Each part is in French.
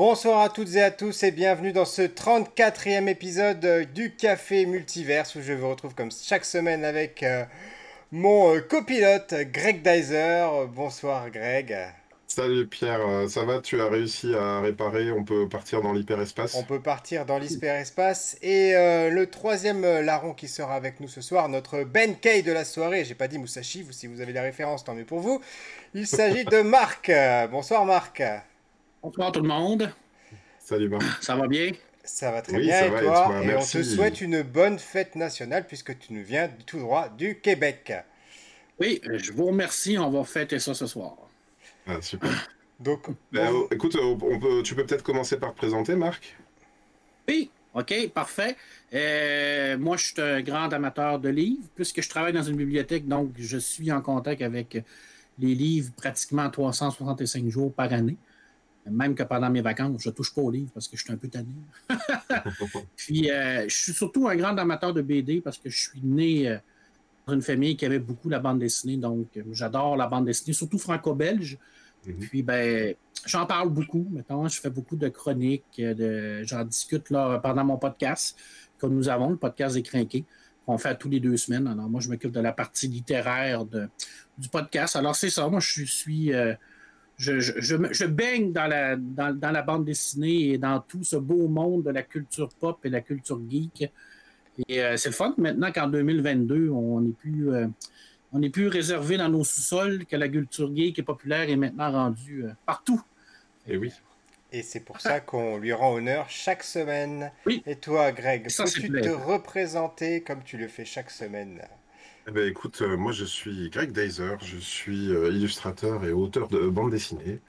Bonsoir à toutes et à tous et bienvenue dans ce 34e épisode du Café Multiverse où je vous retrouve comme chaque semaine avec euh, mon euh, copilote Greg Dyser. Bonsoir Greg. Salut Pierre, euh, ça va? Tu as réussi à réparer? On peut partir dans l'hyperespace? On peut partir dans l'hyperespace. Et euh, le troisième euh, larron qui sera avec nous ce soir, notre Ben Kay de la soirée. J'ai pas dit Musashi, vous, si vous avez la référence, tant mieux pour vous. Il s'agit de Marc. Bonsoir Marc. Bonsoir tout le monde. Salut Marc. Ça va bien? Ça va très bien et, toi, et, on te souhaite une bonne fête nationale puisque tu nous viens tout droit du Québec. Oui, je vous remercie. On va fêter ça ce soir. Ah, super. Donc, ben, oh, écoute, euh, on peut, tu peux peut-être commencer par te présenter, Marc? Oui, ok, parfait. Euh, moi, je suis un grand amateur de livres, puisque je travaille dans une bibliothèque, donc je suis en contact avec les livres pratiquement 365 jours par année. Même que pendant mes vacances, je ne touche pas aux livres parce que je suis un peu tanné. Puis, euh, je suis surtout un grand amateur de BD parce que je suis né dans une famille qui avait beaucoup la bande dessinée, donc j'adore la bande dessinée, surtout franco-belge. Mhm. Puis, ben, j'en parle beaucoup. Maintenant, je fais beaucoup de chroniques. De, j'en discute là, pendant mon podcast que nous avons, le podcast des Crinqués, qu'on fait tous les deux semaines. Alors, moi, je m'occupe de la partie littéraire de, du podcast. Alors, c'est ça. Moi, je suis. Euh, je, je, je, baigne dans la, dans, dans, la bande dessinée et dans tout ce beau monde de la culture pop et la culture geek. Et euh, c'est le fun maintenant qu'en 2022, on n'est plus. Euh, on n'est plus réservé dans nos sous-sols, que la culture qui est populaire est maintenant rendue euh, partout. Et oui. Et c'est pour ça qu'on lui rend honneur chaque semaine. Oui. Et toi, Greg, peux-tu te représenter comme tu le fais chaque semaine? Eh ben, écoute, euh, moi je suis Greg Deiser, je suis euh, illustrateur et auteur de bande dessinée.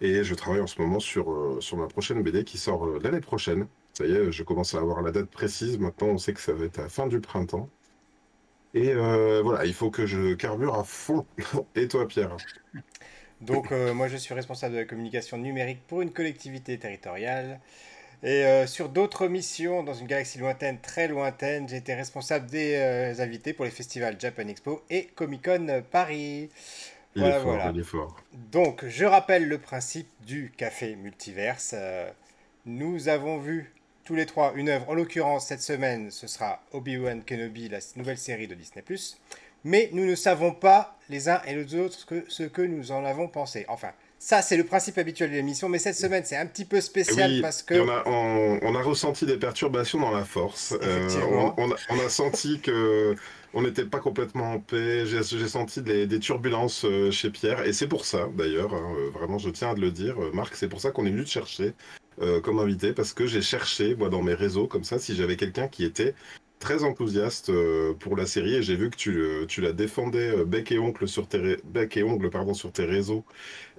Et je travaille en ce moment sur, sur ma prochaine BD qui sort l'année prochaine. Ça y est, je commence à avoir la date précise. Maintenant, on sait que ça va être à la fin du printemps. Et euh, voilà, il faut que je carbure à fond. Et toi, Pierre? Donc, euh, moi, je suis responsable de la communication numérique pour une collectivité territoriale. Et euh, sur d'autres missions, dans une galaxie lointaine, très lointaine, j'ai été responsable des invités pour les festivals Japan Expo et Comic Con Paris. Il voilà, est fort, voilà. Il est fort. Donc, je rappelle le principe du café multiverse. nous avons vu tous les trois une œuvre. En l'occurrence, cette semaine, ce sera Obi-Wan Kenobi, la nouvelle série de Disney+. Mais nous ne savons pas les uns et les autres ce que nous en avons pensé. Enfin, ça, c'est le principe habituel de l'émission, mais cette semaine, c'est un petit peu spécial parce que. On a, on, a, ressenti des perturbations dans la force. Euh, on, a, senti que on n'était pas complètement en paix. J'ai senti des, turbulences euh, chez Pierre, et c'est pour ça, d'ailleurs, hein, euh, vraiment, je tiens à le dire, Marc, c'est pour ça qu'on est venu te chercher. Euh, comme invité parce que j'ai cherché, moi, dans mes réseaux, comme ça, si j'avais quelqu'un qui était très enthousiaste euh, pour la série et j'ai vu que tu, tu la défendais euh, bec et ongle sur tes bec et ongle pardon sur tes réseaux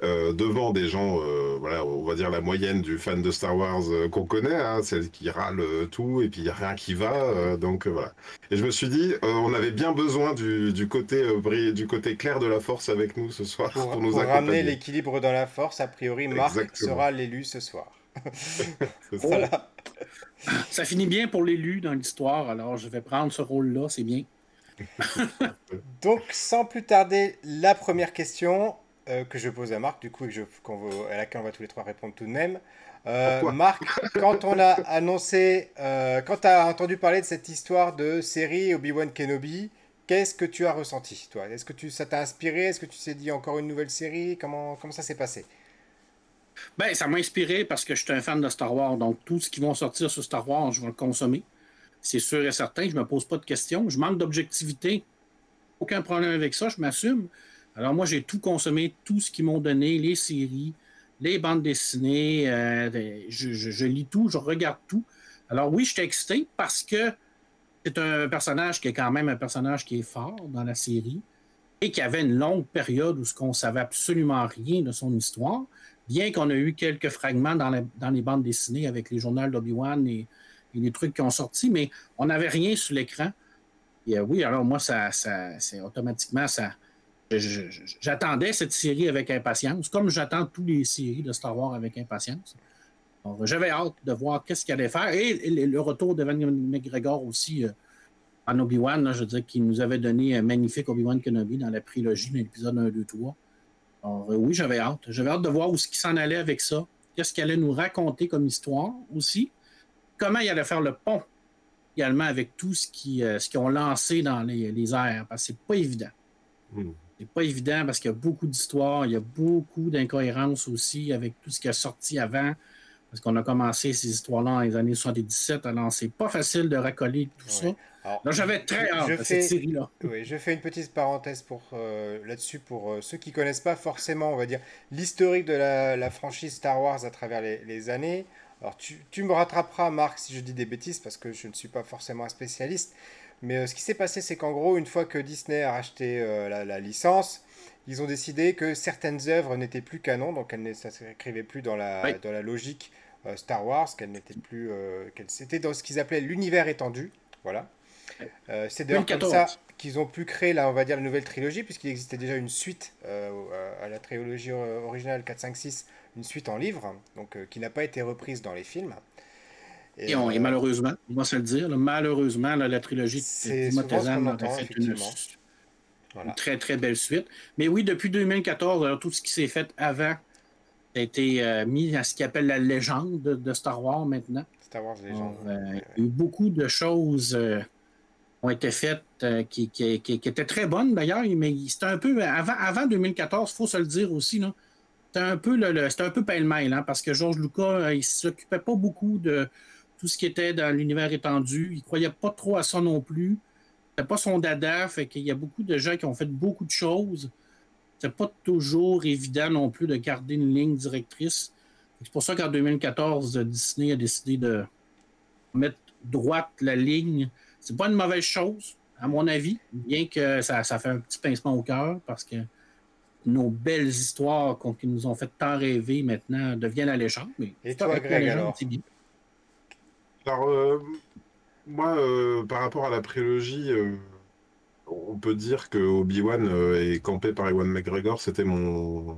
devant des gens voilà on va dire la moyenne du fan de Star Wars qu'on connaît hein, celle qui râle tout et puis il y a rien qui va donc voilà. Et je me suis dit on avait bien besoin du, du côté du côté clair de la force avec nous ce soir pour, pour nous pour ramener l'équilibre dans la force a priori Marc sera l'élu ce soir ça finit bien pour l'élu dans l'histoire, alors je vais prendre ce rôle-là, c'est bien. Donc, sans plus tarder, la première question euh, que je pose à Marc, du coup, et je, à laquelle on va tous les trois répondre tout de même. Euh, Marc, quand on a annoncé, euh, quand tu as entendu parler de cette histoire de série Obi-Wan Kenobi, qu'est-ce que tu as ressenti, toi? Est-ce que tu, ça t'a inspiré? Est-ce que tu t'es dit encore une nouvelle série? Comment, comment ça s'est passé? Ben, ça m'a inspiré parce que je suis un fan de Star Wars. Donc, tout ce qui va sortir sur Star Wars, je vais le consommer. C'est sûr et certain. Je ne me pose pas de questions. Je manque d'objectivité. Aucun problème avec ça. Je m'assume. Alors, moi, j'ai tout consommé, tout ce qu'ils m'ont donné, les séries, les bandes dessinées. Euh, je, lis tout, je regarde tout. Alors, oui, je suis excité parce que c'est un personnage qui est quand même un personnage qui est fort dans la série et qui avait une longue période où on ne savait absolument rien de son histoire bien qu'on a eu quelques fragments dans, les bandes dessinées avec les journaux d'Obi-Wan et, les trucs qui ont sorti, mais on n'avait rien sur l'écran. Et euh, oui, alors moi, ça, c'est automatiquement ça. J'attendais cette série avec impatience, comme j'attends toutes les séries de Star Wars avec impatience. J'avais hâte de voir qu'est-ce qu'il allait faire. Et, le retour de Van McGregor aussi euh, en Obi-Wan, je veux dire, qui nous avait donné un magnifique Obi-Wan Kenobi dans la prélogie, dans l'épisode 1, 2, 3. Alors, oui, j'avais hâte. J'avais hâte de voir où ce qui s'en allait avec ça. qu'est-ce qu'il allait nous raconter comme histoire aussi, comment il allait faire le pont également avec tout ce qu'ils euh, ont lancé dans les, les airs, parce que c'est pas évident. Hmm. C'est pas évident parce qu'il y a beaucoup d'histoires, il y a beaucoup d'incohérences aussi avec tout ce qui a sorti avant. Parce qu'on a commencé ces histoires-là dans les années 77, alors c'est pas facile de racoler tout ça. j'avais très hâte de cette série-là. Oui, je fais une petite parenthèse pour euh, là-dessus pour euh, ceux qui connaissent pas forcément, on va dire, l'historique de la, franchise Star Wars à travers les, années. Alors, tu, tu, me rattraperas, Marc, si je dis des bêtises, parce que je ne suis pas forcément un spécialiste. Mais euh, ce qui s'est passé, c'est qu'en gros, une fois que Disney a racheté la, licence, ils ont décidé que certaines œuvres n'étaient plus canon, donc elles ne s'inscrivaient plus dans la, dans la logique Star Wars, qu'elle n'était plus, euh, qu'elle c'était dans ce qu'ils appelaient l'univers étendu, voilà. Euh, c'est d'ailleurs comme ça qu'ils ont pu créer là, on va dire la nouvelle trilogie, puisqu'il existait déjà une suite à la trilogie originale 4, 5, 6, une suite en livre, donc qui n'a pas été reprise dans les films. Et, malheureusement, on va se le dire, malheureusement, la trilogie a fait une, une, très très belle suite. Mais oui, depuis 2014, alors, tout ce qui s'est fait avant a été euh, mis à ce qu'il appelle la légende de, Star Wars maintenant. Star Wars légende. Euh, il y a eu beaucoup de choses euh, ont été faites qui, qui, qui, étaient très bonnes d'ailleurs, mais c'était un peu avant, avant 2014, il faut se le dire aussi. C'était un peu le, un peu pêle-mêle, hein, parce que George Lucas, il s'occupait pas beaucoup de tout ce qui était dans l'univers étendu. Il croyait pas trop à ça non plus. C'était pas son dada, fait qu'il y a beaucoup de gens qui ont fait beaucoup de choses c'est pas toujours évident non plus de garder une ligne directrice. C'est pour ça qu'en 2014, Disney a décidé de mettre droite la ligne. C'est pas une mauvaise chose, à mon avis, bien que ça, fait un petit pincement au cœur parce que nos belles histoires qui nous ont fait tant rêver maintenant deviennent alléchantes. Mais Et toi, Greg, alors? Alors, euh, moi, euh, par rapport à la prélogie, euh, on peut dire que Obi-Wan euh, est campé par Ewan McGregor, c'était mon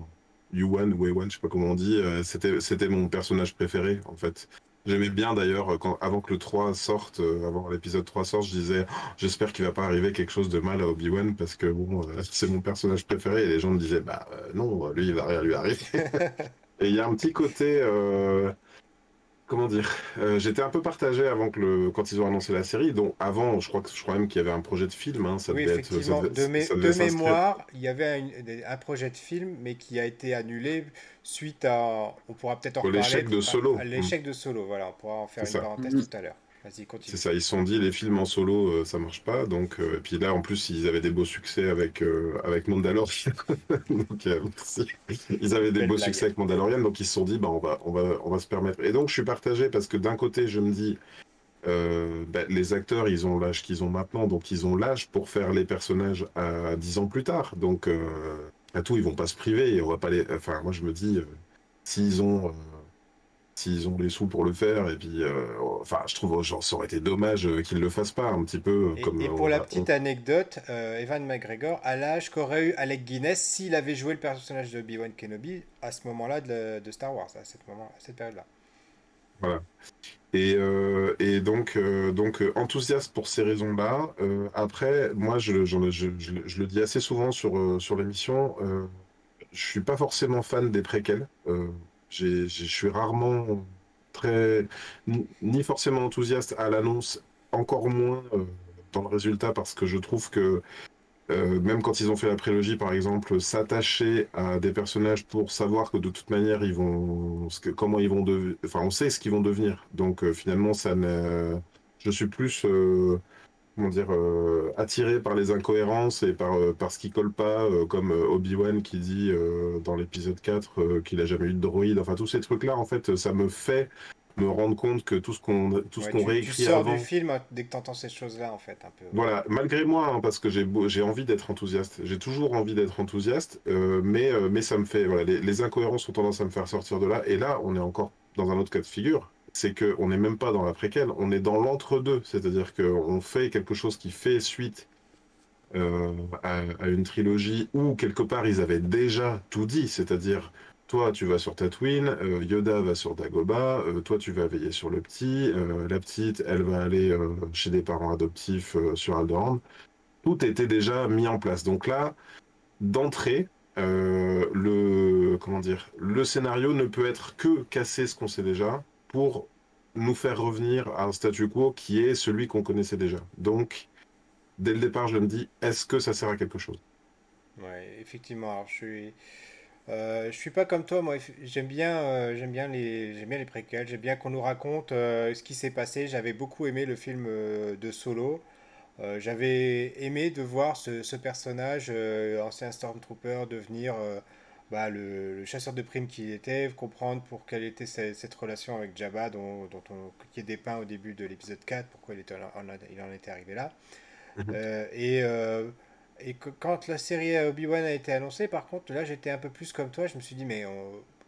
Yuan ou Ewan, je sais pas comment on dit, euh, c'était mon personnage préféré en fait. J'aimais bien d'ailleurs avant que le 3 sorte, euh, avant l'épisode 3 sorte, je disais oh, j'espère qu'il va pas arriver quelque chose de mal à Obi-Wan parce que bon c'est mon personnage préféré et les gens me disaient bah non, lui il va rien lui arriver. et il y a un petit côté comment dire euh, J'étais un peu partagé avant que le quand ils ont annoncé la série. Donc avant, je crois que je crois même qu'il y avait un projet de film. Hein, ça oui, devait effectivement. Être, de, mémoire, il y avait un, projet de film, mais qui a été annulé suite à. On pourra peut-être en reparler. L'échec de Solo. L'échec de Solo. Voilà, on pourra en faire une parenthèse mm. tout à l'heure. C'est ça, ils se sont dit les films en solo euh, ça marche pas, donc euh, et puis là en plus ils avaient des beaux succès avec euh, avec Mandalorian, donc ils avaient des beaux succès avec Mandalorian, donc ils se sont dit bah on va on va on va se permettre. Et donc je suis partagé parce que d'un côté je me dis bah, les acteurs ils ont l'âge qu'ils ont maintenant, donc ils ont l'âge pour faire les personnages à 10 ans plus tard, donc à tout ils vont pas se priver et on va pas les, enfin moi je me dis s'ils ont s'ils ont les sous pour le faire. Et puis, euh, enfin, je trouve, genre, ça aurait été dommage euh, qu'ils le fassent pas, un petit peu et, comme. Et pour la petite anecdote, euh, Evan McGregor a l'âge qu'aurait eu Alec Guinness s'il avait joué le personnage de Obi-Wan Kenobi à ce moment-là de, Star Wars, à, cette, moment, cette période-là. Voilà. Et, et donc, donc enthousiaste pour ces raisons-là. après, moi, je, je, je, je, le dis assez souvent sur, sur l'émission, je suis pas forcément fan des préquels. Je suis rarement très, ni forcément enthousiaste à l'annonce, encore moins euh, dans le résultat, parce que je trouve que euh, même quand ils ont fait la prélogie, par exemple, s'attacher à des personnages pour savoir que de toute manière ils vont, comment ils vont devenir, enfin, on sait ce qu'ils vont devenir. Donc euh, finalement, ça je suis plus comment dire, euh, attiré par les incohérences et par, euh, par ce qui colle pas, euh, comme Obi-Wan qui dit dans l'épisode 4 qu'il a jamais eu de droïde. Enfin, tous ces trucs-là, en fait, ça me fait me rendre compte que tout ce qu'on tout ce qu'on réécrit tu sors du film dès que tu entends ces choses-là, en fait, un peu. Voilà, malgré moi, hein, parce que j'ai j'ai envie d'être enthousiaste. J'ai toujours envie d'être enthousiaste, mais, mais ça me fait... Voilà, les, les incohérences ont tendance à me faire sortir de là. Et là, on est encore dans un autre cas de figure c'est qu'on n'est même pas dans la préquelle, on est dans l'entre-deux. C'est-à-dire qu'on fait quelque chose qui fait suite euh, à, une trilogie où, quelque part, ils avaient déjà tout dit. C'est-à-dire, toi, tu vas sur Tatooine, euh, Yoda va sur Dagobah, euh, toi, tu vas veiller sur le petit, la petite, elle va aller chez des parents adoptifs sur Alderaan. Tout était déjà mis en place. Donc là, d'entrée, le comment dire, le scénario ne peut être que casser ce qu'on sait déjà pour nous faire revenir à un statu quo qui est celui qu'on connaissait déjà. Donc, dès le départ, je me dis, est-ce que ça sert à quelque chose? Ouais, effectivement. Alors, je suis, euh, je suis pas comme toi. Moi, j'aime bien, euh, j'aime bien les, j'aime bien les préquels. J'aime bien qu'on nous raconte euh, ce qui s'est passé. J'avais beaucoup aimé le film de Solo. j'avais aimé de voir ce, ce personnage, ancien Stormtrooper, devenir bah, le, chasseur de primes qu'il était, comprendre pour quelle était cette, relation avec Jabba, dont, dont on, qui est dépeint au début de l'épisode 4, pourquoi il, était, il en était arrivé là. Mhm. Euh, et, euh, et que, quand la série Obi-Wan a été annoncée, par contre, là j'étais un peu plus comme toi, je me suis dit, mais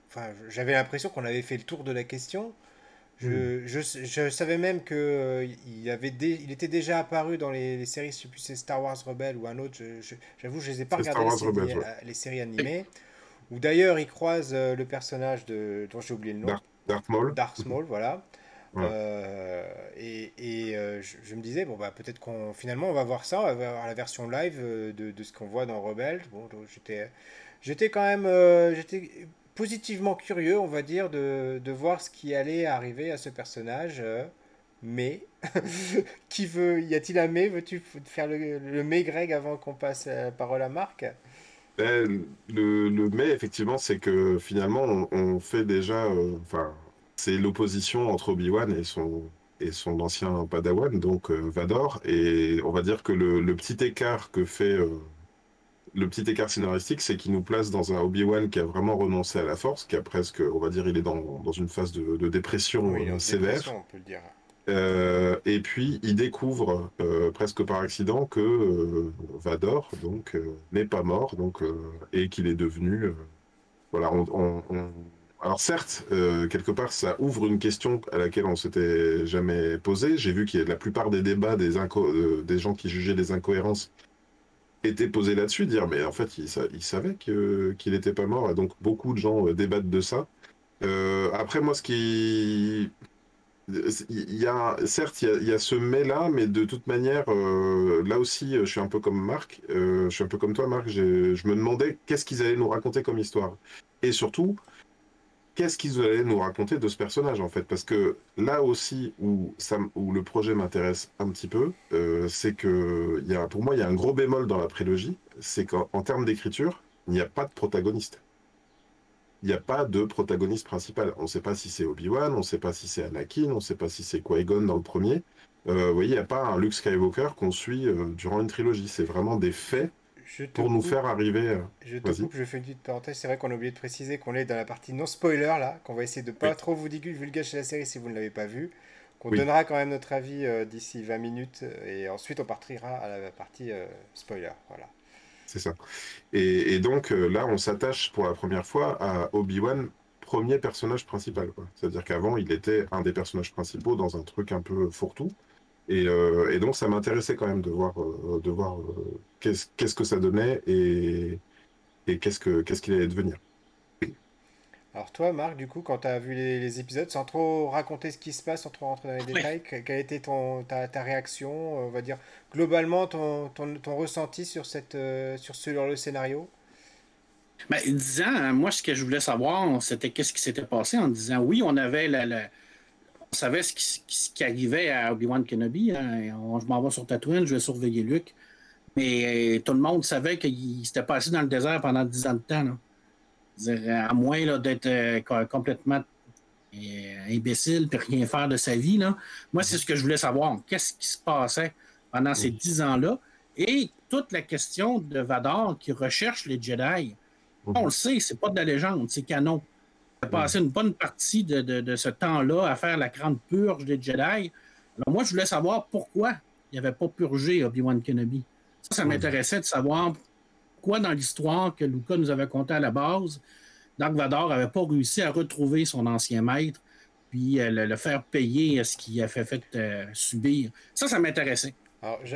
enfin, j'avais l'impression qu'on avait fait le tour de la question. Je, mhm. je, je, savais même qu'il euh, il avait il était déjà apparu dans les, les séries, je sais plus c'est Star Wars Rebelle ou un autre. J'avoue, je, ne les ai pas regardé les, séries, animées. Ou d'ailleurs, il croise le personnage de dont j'ai oublié le nom. Darth Maul. Darth Maul, voilà. Euh, et, et euh, je, me disais, bon, bah, peut-être qu'on finalement on va voir ça, on va voir la version live euh, de, de ce qu'on voit dans Rebelle. Bon, j'étais, j'étais quand même j'étais positivement curieux, on va dire, de, de, voir ce qui allait arriver à ce personnage. mais, qui veut, y a-t-il un mais? Veux-tu faire le, le mais, Greg, avant qu'on passe la parole à Marc? Ben, le, le mais, effectivement, c'est que finalement, on, on fait déjà, enfin, c'est l'opposition entre Obi-Wan et son, et son ancien padawan, donc euh, Vador. Et on va dire que le, petit écart que fait. Euh, le petit écart scénaristique, c'est qu'il nous place dans un Obi-Wan qui a vraiment renoncé à la force, qui a presque, on va dire, il est dans, dans une phase de, de dépression euh, sévère. on peut le dire. Et puis il découvre presque par accident que Vador donc n'est pas mort donc et qu'il est devenu voilà on, alors certes, euh, quelque part, ça ouvre une question à laquelle on s'était jamais posé. J'ai vu a la plupart des débats des, euh, des gens qui jugeaient les incohérences étaient posés là-dessus, dire mais en fait, il, savait qu'il n'était pas mort, et donc beaucoup de gens euh, débattent de ça. après, moi, ce qui... Il y a, certes, il y a, ce mais-là, mais de toute manière, là aussi, je suis un peu comme Marc, je suis un peu comme toi, Marc, je me demandais qu'est-ce qu'ils allaient nous raconter comme histoire. Et surtout, qu'est-ce qu'ils allaient nous raconter de ce personnage en fait? Parce que là aussi où, le projet m'intéresse un petit peu, euh, c'est que pour moi il y a un gros bémol dans la prélogie, c'est qu'en termes d'écriture, il n'y a pas de protagoniste. Il n'y a pas de protagoniste principal. On ne sait pas si c'est Obi-Wan, on ne sait pas si c'est Anakin, on ne sait pas si c'est Qui-Gon dans le premier. Euh, vous voyez, il n'y a pas un Luke Skywalker qu'on suit euh, durant une trilogie. C'est vraiment des faits pour nous faire arriver. Euh, je te coupe, je fais une petite parenthèse. C'est vrai qu'on a oublié de préciser qu'on est dans la partie non spoiler là, qu'on va essayer de pas trop vous divulgacher la série si vous ne l'avez pas vue. Qu'on donnera quand même notre avis d'ici 20 minutes et ensuite on partira à la partie spoiler. Voilà. C'est ça. Et, donc là, on s'attache pour la première fois à Obi-Wan, premier personnage principal. C'est-à-dire qu'avant, il était un des personnages principaux dans un truc un peu fourre-tout. Euh, et, donc, ça m'intéressait quand même de voir, euh, de voir euh, qu'est-ce que ça donnait et, et qu'est-ce qu'il allait devenir. Alors toi, Marc, du coup, quand tu as vu les, épisodes, sans trop raconter ce qui se passe, sans trop rentrer dans les détails, quelle a été ton, ta, ta, réaction, on va dire, globalement, ton, ton, ton ressenti sur, cette, sur, ce, sur le scénario? Ben, disant, moi, ce que je voulais savoir, c'était qu'est-ce qui s'était passé en disant, oui, on avait la, la on savait ce qui, arrivait à Obi-Wan Kenobi. Hein. je m'en vais sur Tatooine, je vais surveiller Luke. Mais euh, tout le monde savait qu'il s'était passé dans le désert pendant 10 ans de temps. À moins d'être euh, complètement euh, imbécile et rien faire de sa vie. Moi, c'est ce que je voulais savoir. Qu'est-ce qui se passait pendant ces 10 ans-là? Et toute la question de Vador qui recherche les Jedi. On le sait, c'est pas de la légende, c'est canon passé une bonne partie de, ce temps-là à faire la grande purge des Jedi. Alors moi, je voulais savoir pourquoi il n'avait pas purgé Obi-Wan Kenobi. Ça, ça m'intéressait de savoir pourquoi dans l'histoire que Luca nous avait conté à la base, Dark Vador n'avait pas réussi à retrouver son ancien maître, puis euh, le, faire payer ce qu'il a fait, fait euh, subir. Ça, ça m'intéressait.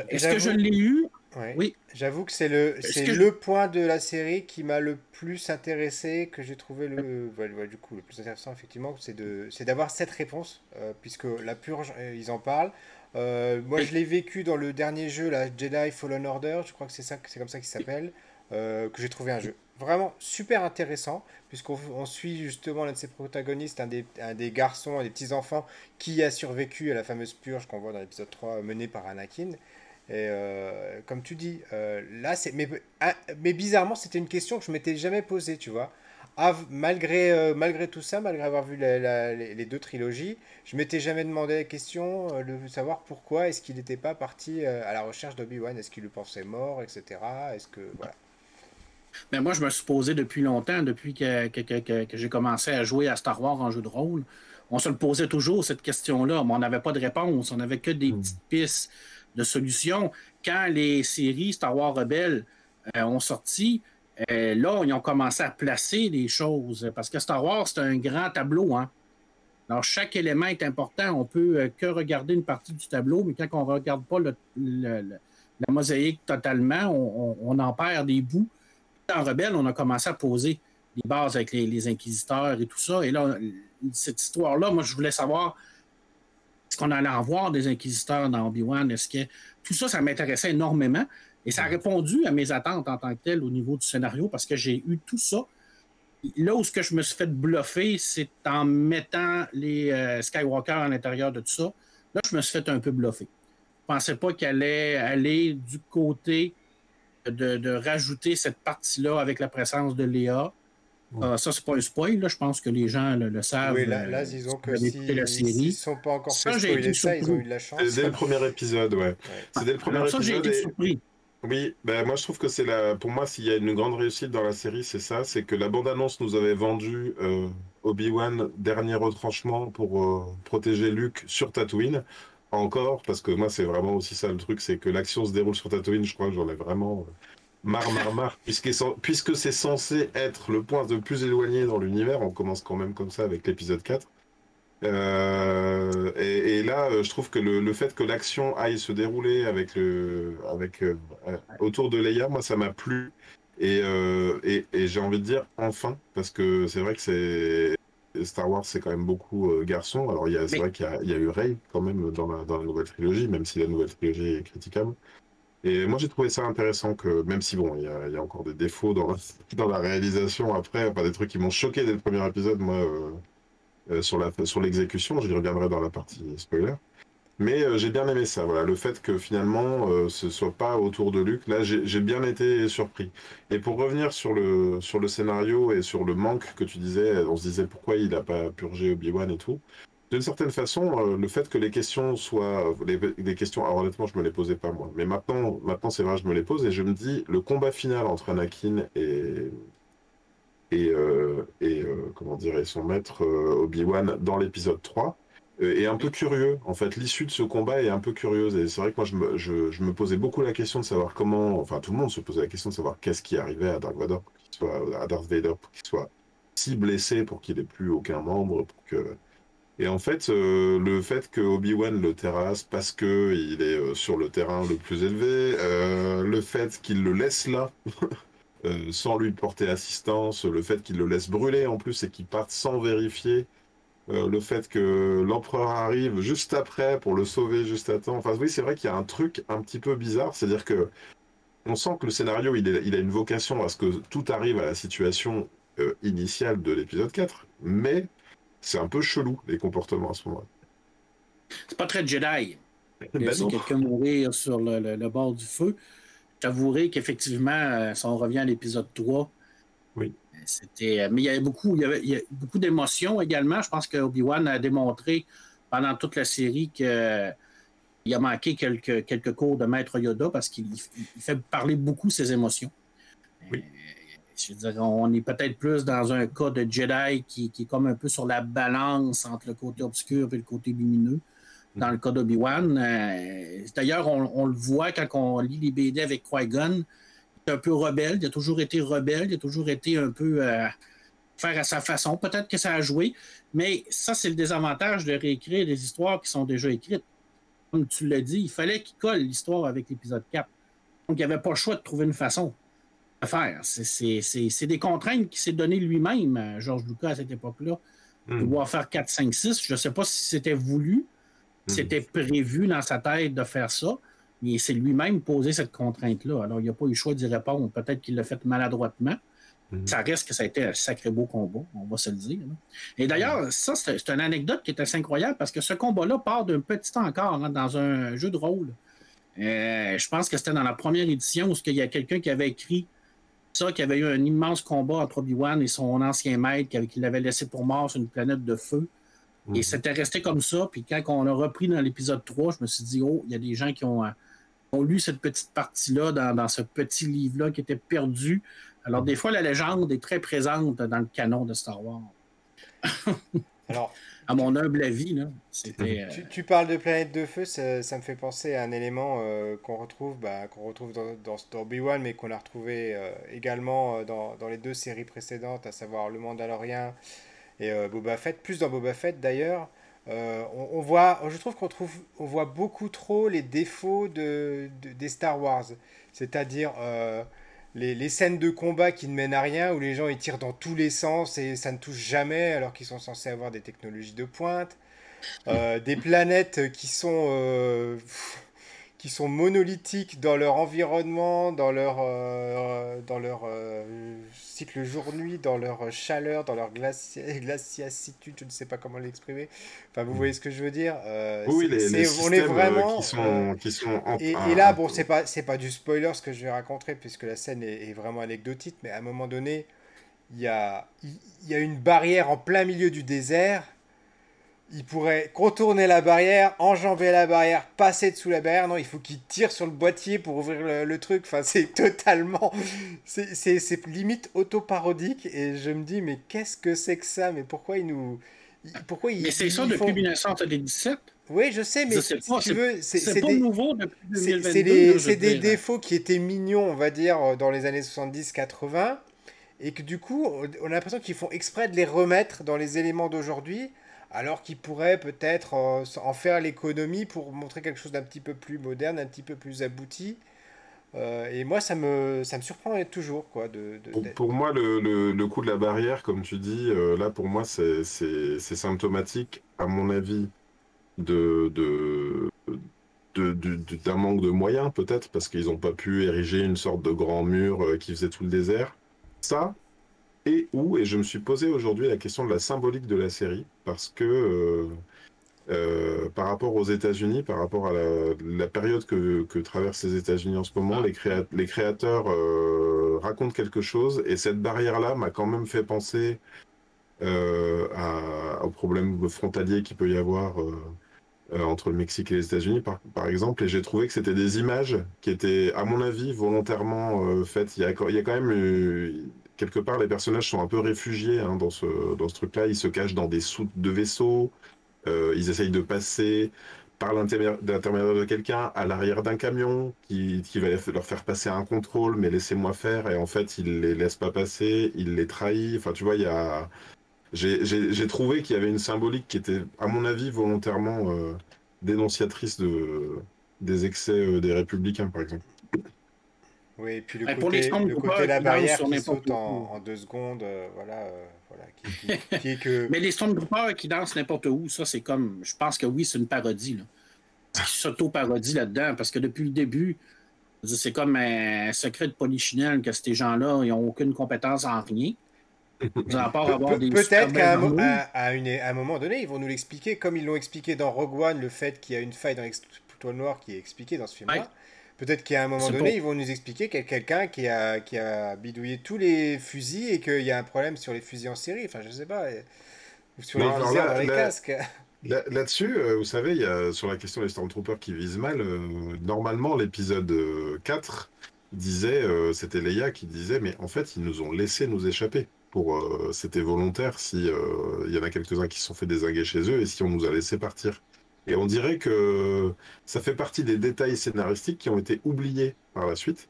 Est-ce que je l'ai eu? Oui. J'avoue que c'est le, c'est le point de la série qui m'a le plus intéressé, que j'ai trouvé le, du coup, le plus intéressant, effectivement, c'est, de, c'est d'avoir cette réponse, euh, puisque la purge, euh, ils en parlent. Moi, je l'ai vécu dans le dernier jeu, la Jedi Fallen Order, je crois que c'est, ça, c'est comme ça qu'il s'appelle. Que j'ai trouvé un jeu vraiment super intéressant, puisqu'on suit justement l'un de ses protagonistes, un des, garçons, un des petits-enfants, qui a survécu à la fameuse purge qu'on voit dans l'épisode 3, menée par Anakin. Et euh, comme tu dis, euh, là, c'est. Mais, ah, mais bizarrement, c'était une question que je m'étais jamais posée, tu vois. malgré, euh, malgré tout ça, malgré avoir vu les, deux trilogies, je m'étais jamais demandé la question de savoir pourquoi est-ce qu'il n'était pas parti à la recherche d'Obi-Wan. Est-ce qu'il lui pensait mort, etc. Est-ce que. Voilà. Mais moi, je me suis posé depuis longtemps, depuis que, que, j'ai commencé à jouer à Star Wars en jeu de rôle. On se le posait toujours, cette question-là, mais on n'avait pas de réponse. On n'avait que des hmm. petites pistes de solutions. Quand les séries Star Wars Rebelles euh, ont sorti, euh, là, ils ont commencé à placer des choses. Parce que Star Wars, c'est un grand tableau. Hein? Alors, chaque élément est important. On peut euh, que regarder une partie du tableau, mais quand on ne regarde pas la mosaïque totalement, on en perd des bouts en rebelle, on a commencé à poser les bases avec les, inquisiteurs et tout ça. Et là, cette histoire-là, moi, je voulais savoir est-ce qu'on allait en voir des inquisiteurs dans Obi-Wan? Est-ce que tout ça, ça m'intéressait énormément? Et ça a répondu à mes attentes en tant que tel au niveau du scénario parce que j'ai eu tout ça. Là où ce que je me suis fait bluffer, c'est en mettant les euh, Skywalker à l'intérieur de tout ça. Là, je me suis fait un peu bluffer. Je pensais pas qu'elle allait aller du côté de, rajouter cette partie-là avec la présence de Léa. Euh, ça, c'est pas un spoil, là. je pense que les gens le, savent. Oui, là, là disons que s'ils ne sont pas encore ça, fait ça, ils ont eu de la chance. C'est dès le premier épisode, ouais. C'est dès le premier ça, j'ai été surpris. Oui, ben moi je trouve que c'est la. Pour moi, s'il y a une grande réussite dans la série, c'est ça, c'est que la bande-annonce nous avait vendu euh, Obi-Wan dernier retranchement pour euh, protéger Luke sur Tatooine encore, parce que moi, c'est vraiment aussi ça le truc, c'est que l'action se déroule sur Tatooine, je crois que j'en ai vraiment euh, marre, marre, marre, puisque c'est censé être le point le plus éloigné dans l'univers, on commence quand même comme ça avec l'épisode 4. Euh, et, là, euh, je trouve que le, fait que l'action aille se dérouler avec le, avec autour de Leia, moi, ça m'a plu. Et, et j'ai envie de dire enfin, parce que c'est vrai que c'est Star Wars, c'est quand même beaucoup euh, garçon. Alors, c'est vrai qu'il y, a eu Rey quand même dans la, nouvelle trilogie, même si la nouvelle trilogie est critiquable. Et moi, j'ai trouvé ça intéressant que, même si bon, il y a, encore des défauts dans, dans la réalisation après, enfin, des trucs qui m'ont choqué dès le premier épisode, moi, euh, euh, sur, la, sur l'exécution, j'y reviendrai dans la partie spoiler. Mais euh, j'ai bien aimé ça, voilà, le fait que finalement euh, ce soit pas autour de Luke, là j'ai bien été surpris. Et pour revenir sur le, sur le scénario et sur le manque que tu disais, on se disait pourquoi il n'a pas purgé Obi-Wan et tout. D'une certaine façon, euh, le fait que les questions soient. Les, questions, alors honnêtement, je me les posais pas moi. Mais maintenant, maintenant c'est vrai, je me les pose et je me dis le combat final entre Anakin et. Et, et comment dire, et son maître Obi-Wan dans l'épisode 3, euh, est un peu curieux. En fait, l'issue de ce combat est un peu curieuse. Et c'est vrai que moi, je me, posais beaucoup la question de savoir comment. Enfin, tout le monde se posait la question de savoir qu'est-ce qui arrivait à Dark qu'il soit, à Darth Vader, pour qu'il soit si blessé, pour qu'il ait plus aucun membre, pour que. Et en fait, euh, le fait que Obi-Wan le terrasse parce que il est euh, sur le terrain le plus élevé, le fait qu'il le laisse là. sans lui porter assistance, le fait qu'il le laisse brûler en plus et qu'il parte sans vérifier, euh, le fait que l'empereur arrive juste après pour le sauver juste à temps. Enfin, oui, c'est vrai qu'il y a un truc un petit peu bizarre, c'est-à-dire que on sent que le scénario, il, a une vocation à ce que tout arrive à la situation euh, initiale de l'épisode 4, mais c'est un peu chelou les comportements à ce moment-là. C'est pas très Jedi. Ben si quelqu'un mourir sur le, bord du feu. J'avouerai qu'effectivement, euh, si on revient à l'épisode 3, oui. C'était, euh, mais il y avait beaucoup, il y avait, beaucoup d'émotions également. Je pense que Obi-Wan a démontré pendant toute la série qu'il a manqué quelques, quelques cours de maître Yoda parce qu'il fait parler beaucoup ses émotions. Oui. Euh, je veux dire, on est peut-être plus dans un cas de Jedi qui, est comme un peu sur la balance entre le côté obscur et le côté lumineux. Dans le cas d'Obi-Wan. Euh, d'ailleurs, on, on, le voit quand on lit les BD avec Qui-Gon un peu rebelle, il a toujours été rebelle, il a toujours été un peu euh, faire à sa façon. Peut-être que ça a joué, mais ça, c'est le désavantage de réécrire des histoires qui sont déjà écrites. Comme tu l'as dit, il fallait qu'il colle l'histoire avec l'épisode 4. Donc, il n'y avait pas le choix de trouver une façon de faire. C'est des contraintes qu'il s'est donné lui-même, euh, Georges Lucas, à cette époque-là. de hmm. Pouvoir faire 4, 5, 6. Je ne sais pas si c'était voulu, si hmm. c'était prévu dans sa tête de faire ça. Mais c'est lui-même posé cette contrainte-là. Alors, il n'a pas eu le choix d'y répondre. Peut-être qu'il l'a fait maladroitement. Mhm. Ça reste que ça a été un sacré beau combat, on va se le dire. Et d'ailleurs, ça, c'est une anecdote qui est assez incroyable parce que ce combat-là part d'un petit temps encore hein, dans un jeu de rôle. Euh, je pense que c'était dans la première édition où il y a quelqu'un qui avait écrit ça, qui avait eu un immense combat entre Obi-Wan et son ancien maître qui l'avait laissé pour mort sur une planète de feu. Et mhm. c'était resté comme ça. Puis quand on l'a repris dans l'épisode 3, je me suis dit, oh, il y a des gens qui ont, euh, ont lu cette petite partie-là dans, ce petit livre-là qui était perdu. Alors, des fois, la légende est très présente dans le canon de Star Wars. Alors, à mon humble avis, là, c'était. Euh, tu, parles de planète de feu, ça, me fait penser à un élément euh, qu'on retrouve, bah, qu'on retrouve dans, dans, Obi-Wan, mais qu'on a retrouvé euh, également dans, dans, les deux séries précédentes, à savoir Le Mandalorien et Boba Fett, plus dans Boba Fett d'ailleurs. On, voit, je trouve qu'on trouve, on voit beaucoup trop les défauts de, des Star Wars, c'est-à-dire les, scènes de combat qui ne mènent à rien, où les gens ils tirent dans tous les sens et ça ne touche jamais alors qu'ils sont censés avoir des technologies de pointe. Euh, des planètes qui sont euh, qui sont monolithiques dans leur environnement, dans leur, euh, dans leur euh, cycle jour-nuit, dans leur chaleur, dans leur glaci glaciacitude, je ne sais pas comment l'exprimer. Enfin, vous voyez ce que je veux dire euh, Oui, les, on est vraiment qui sont, qui sont et, là, bon, c'est pas c'est pas du spoiler ce que je vais raconter puisque la scène est, est vraiment anecdotique, mais à un moment donné, il y a il y a une barrière en plein milieu du désert il pourrait contourner la barrière, enjamber la barrière, passer dessous la barrière. Non, il faut qu'il tire sur le boîtier pour ouvrir le, truc. Enfin, c'est totalement. C'est limite auto-parodique. Et je me dis, mais qu'est-ce que c'est que ça? Mais pourquoi il nous. Pourquoi il, mais c'est ça depuis 1977 oui, je sais, mais si tu veux, c'est pas nouveau depuis 2022. C'est des, défauts qui étaient mignons, on va dire, dans les années 70-80, et que du coup, on a l'impression qu'ils font exprès de les remettre dans les éléments d'aujourd'hui, alors qu'ils pourraient peut-être euh, en faire l'économie pour montrer quelque chose d'un petit peu plus moderne, un petit peu plus abouti. Euh, et moi, ça me, ça me surprend toujours. Quoi, de, pour, moi, le, le, coup de la barrière, comme tu dis, euh, là, pour moi, c'est symptomatique, à mon avis, de, de, d'un manque de moyens, peut-être, parce qu'ils n'ont pas pu ériger une sorte de grand mur qui faisait tout le désert. Ça, et où, et je me suis posé aujourd'hui la question de la symbolique de la série, parce que euh, euh, par rapport aux États-Unis, par rapport à la, période que, que, traversent les États-Unis en ce moment, les, les créateurs euh, racontent quelque chose, et cette barrière-là m'a quand même fait penser à, au problème frontalier qu'il peut y avoir. entre le Mexique et les États-Unis, par, par, exemple, et j'ai trouvé que c'était des images qui étaient, à mon avis, volontairement faites. Il y, a, il y a quand même quelque part, les personnages sont un peu réfugiés hein, dans ce, dans ce truc-là. Ils se cachent dans des soutes de vaisseaux. Euh, ils essayent de passer par l'intermédiaire de quelqu'un à l'arrière d'un camion qui, va leur faire passer un contrôle, mais laissez-moi faire. Et en fait, il les laisse pas passer, il les trahit. Enfin, tu vois, il y a. J'ai trouvé qu'il y avait une symbolique qui était, à mon avis, volontairement euh, dénonciatrice de, des excès euh, des républicains, par exemple. Oui, et puis le côté, le côté la barrière qui saute en, deux secondes, euh, voilà, euh, voilà qui, est que... Mais les Stormtroopers qui dansent n'importe où, ça c'est comme, je pense que oui, c'est une parodie. Là. S'auto-parodie là-dedans, parce que depuis le début, c'est comme un secret de polichinelle que ces gens-là, ils n'ont aucune compétence en rien. Peut-être qu'à un, un, moment donné, ils vont nous l'expliquer, comme ils l'ont expliqué dans Rogue One, le fait qu'il y a une faille dans l'exploit noir qui est expliqué dans ce film-là. Peut-être qu'à un moment donné, ils vont nous expliquer qu'il y a quelqu'un qui a, qui a bidouillé tous les fusils et qu'il y a un problème sur les fusils en série. Enfin, je sais pas. Ou sur les viseurs dans les casques. Là-dessus, euh, vous savez, il y a, sur la question des Stormtroopers qui visent mal, euh, normalement, l'épisode 4 euh, disait, c'était Leia qui disait, mais en fait, ils nous ont laissé nous échapper. Pour, c'était volontaire si il y en a quelques-uns qui se sont fait désinguer chez eux et si on nous a laissé partir. Et on dirait que ça fait partie des détails scénaristiques qui ont été oubliés par la suite.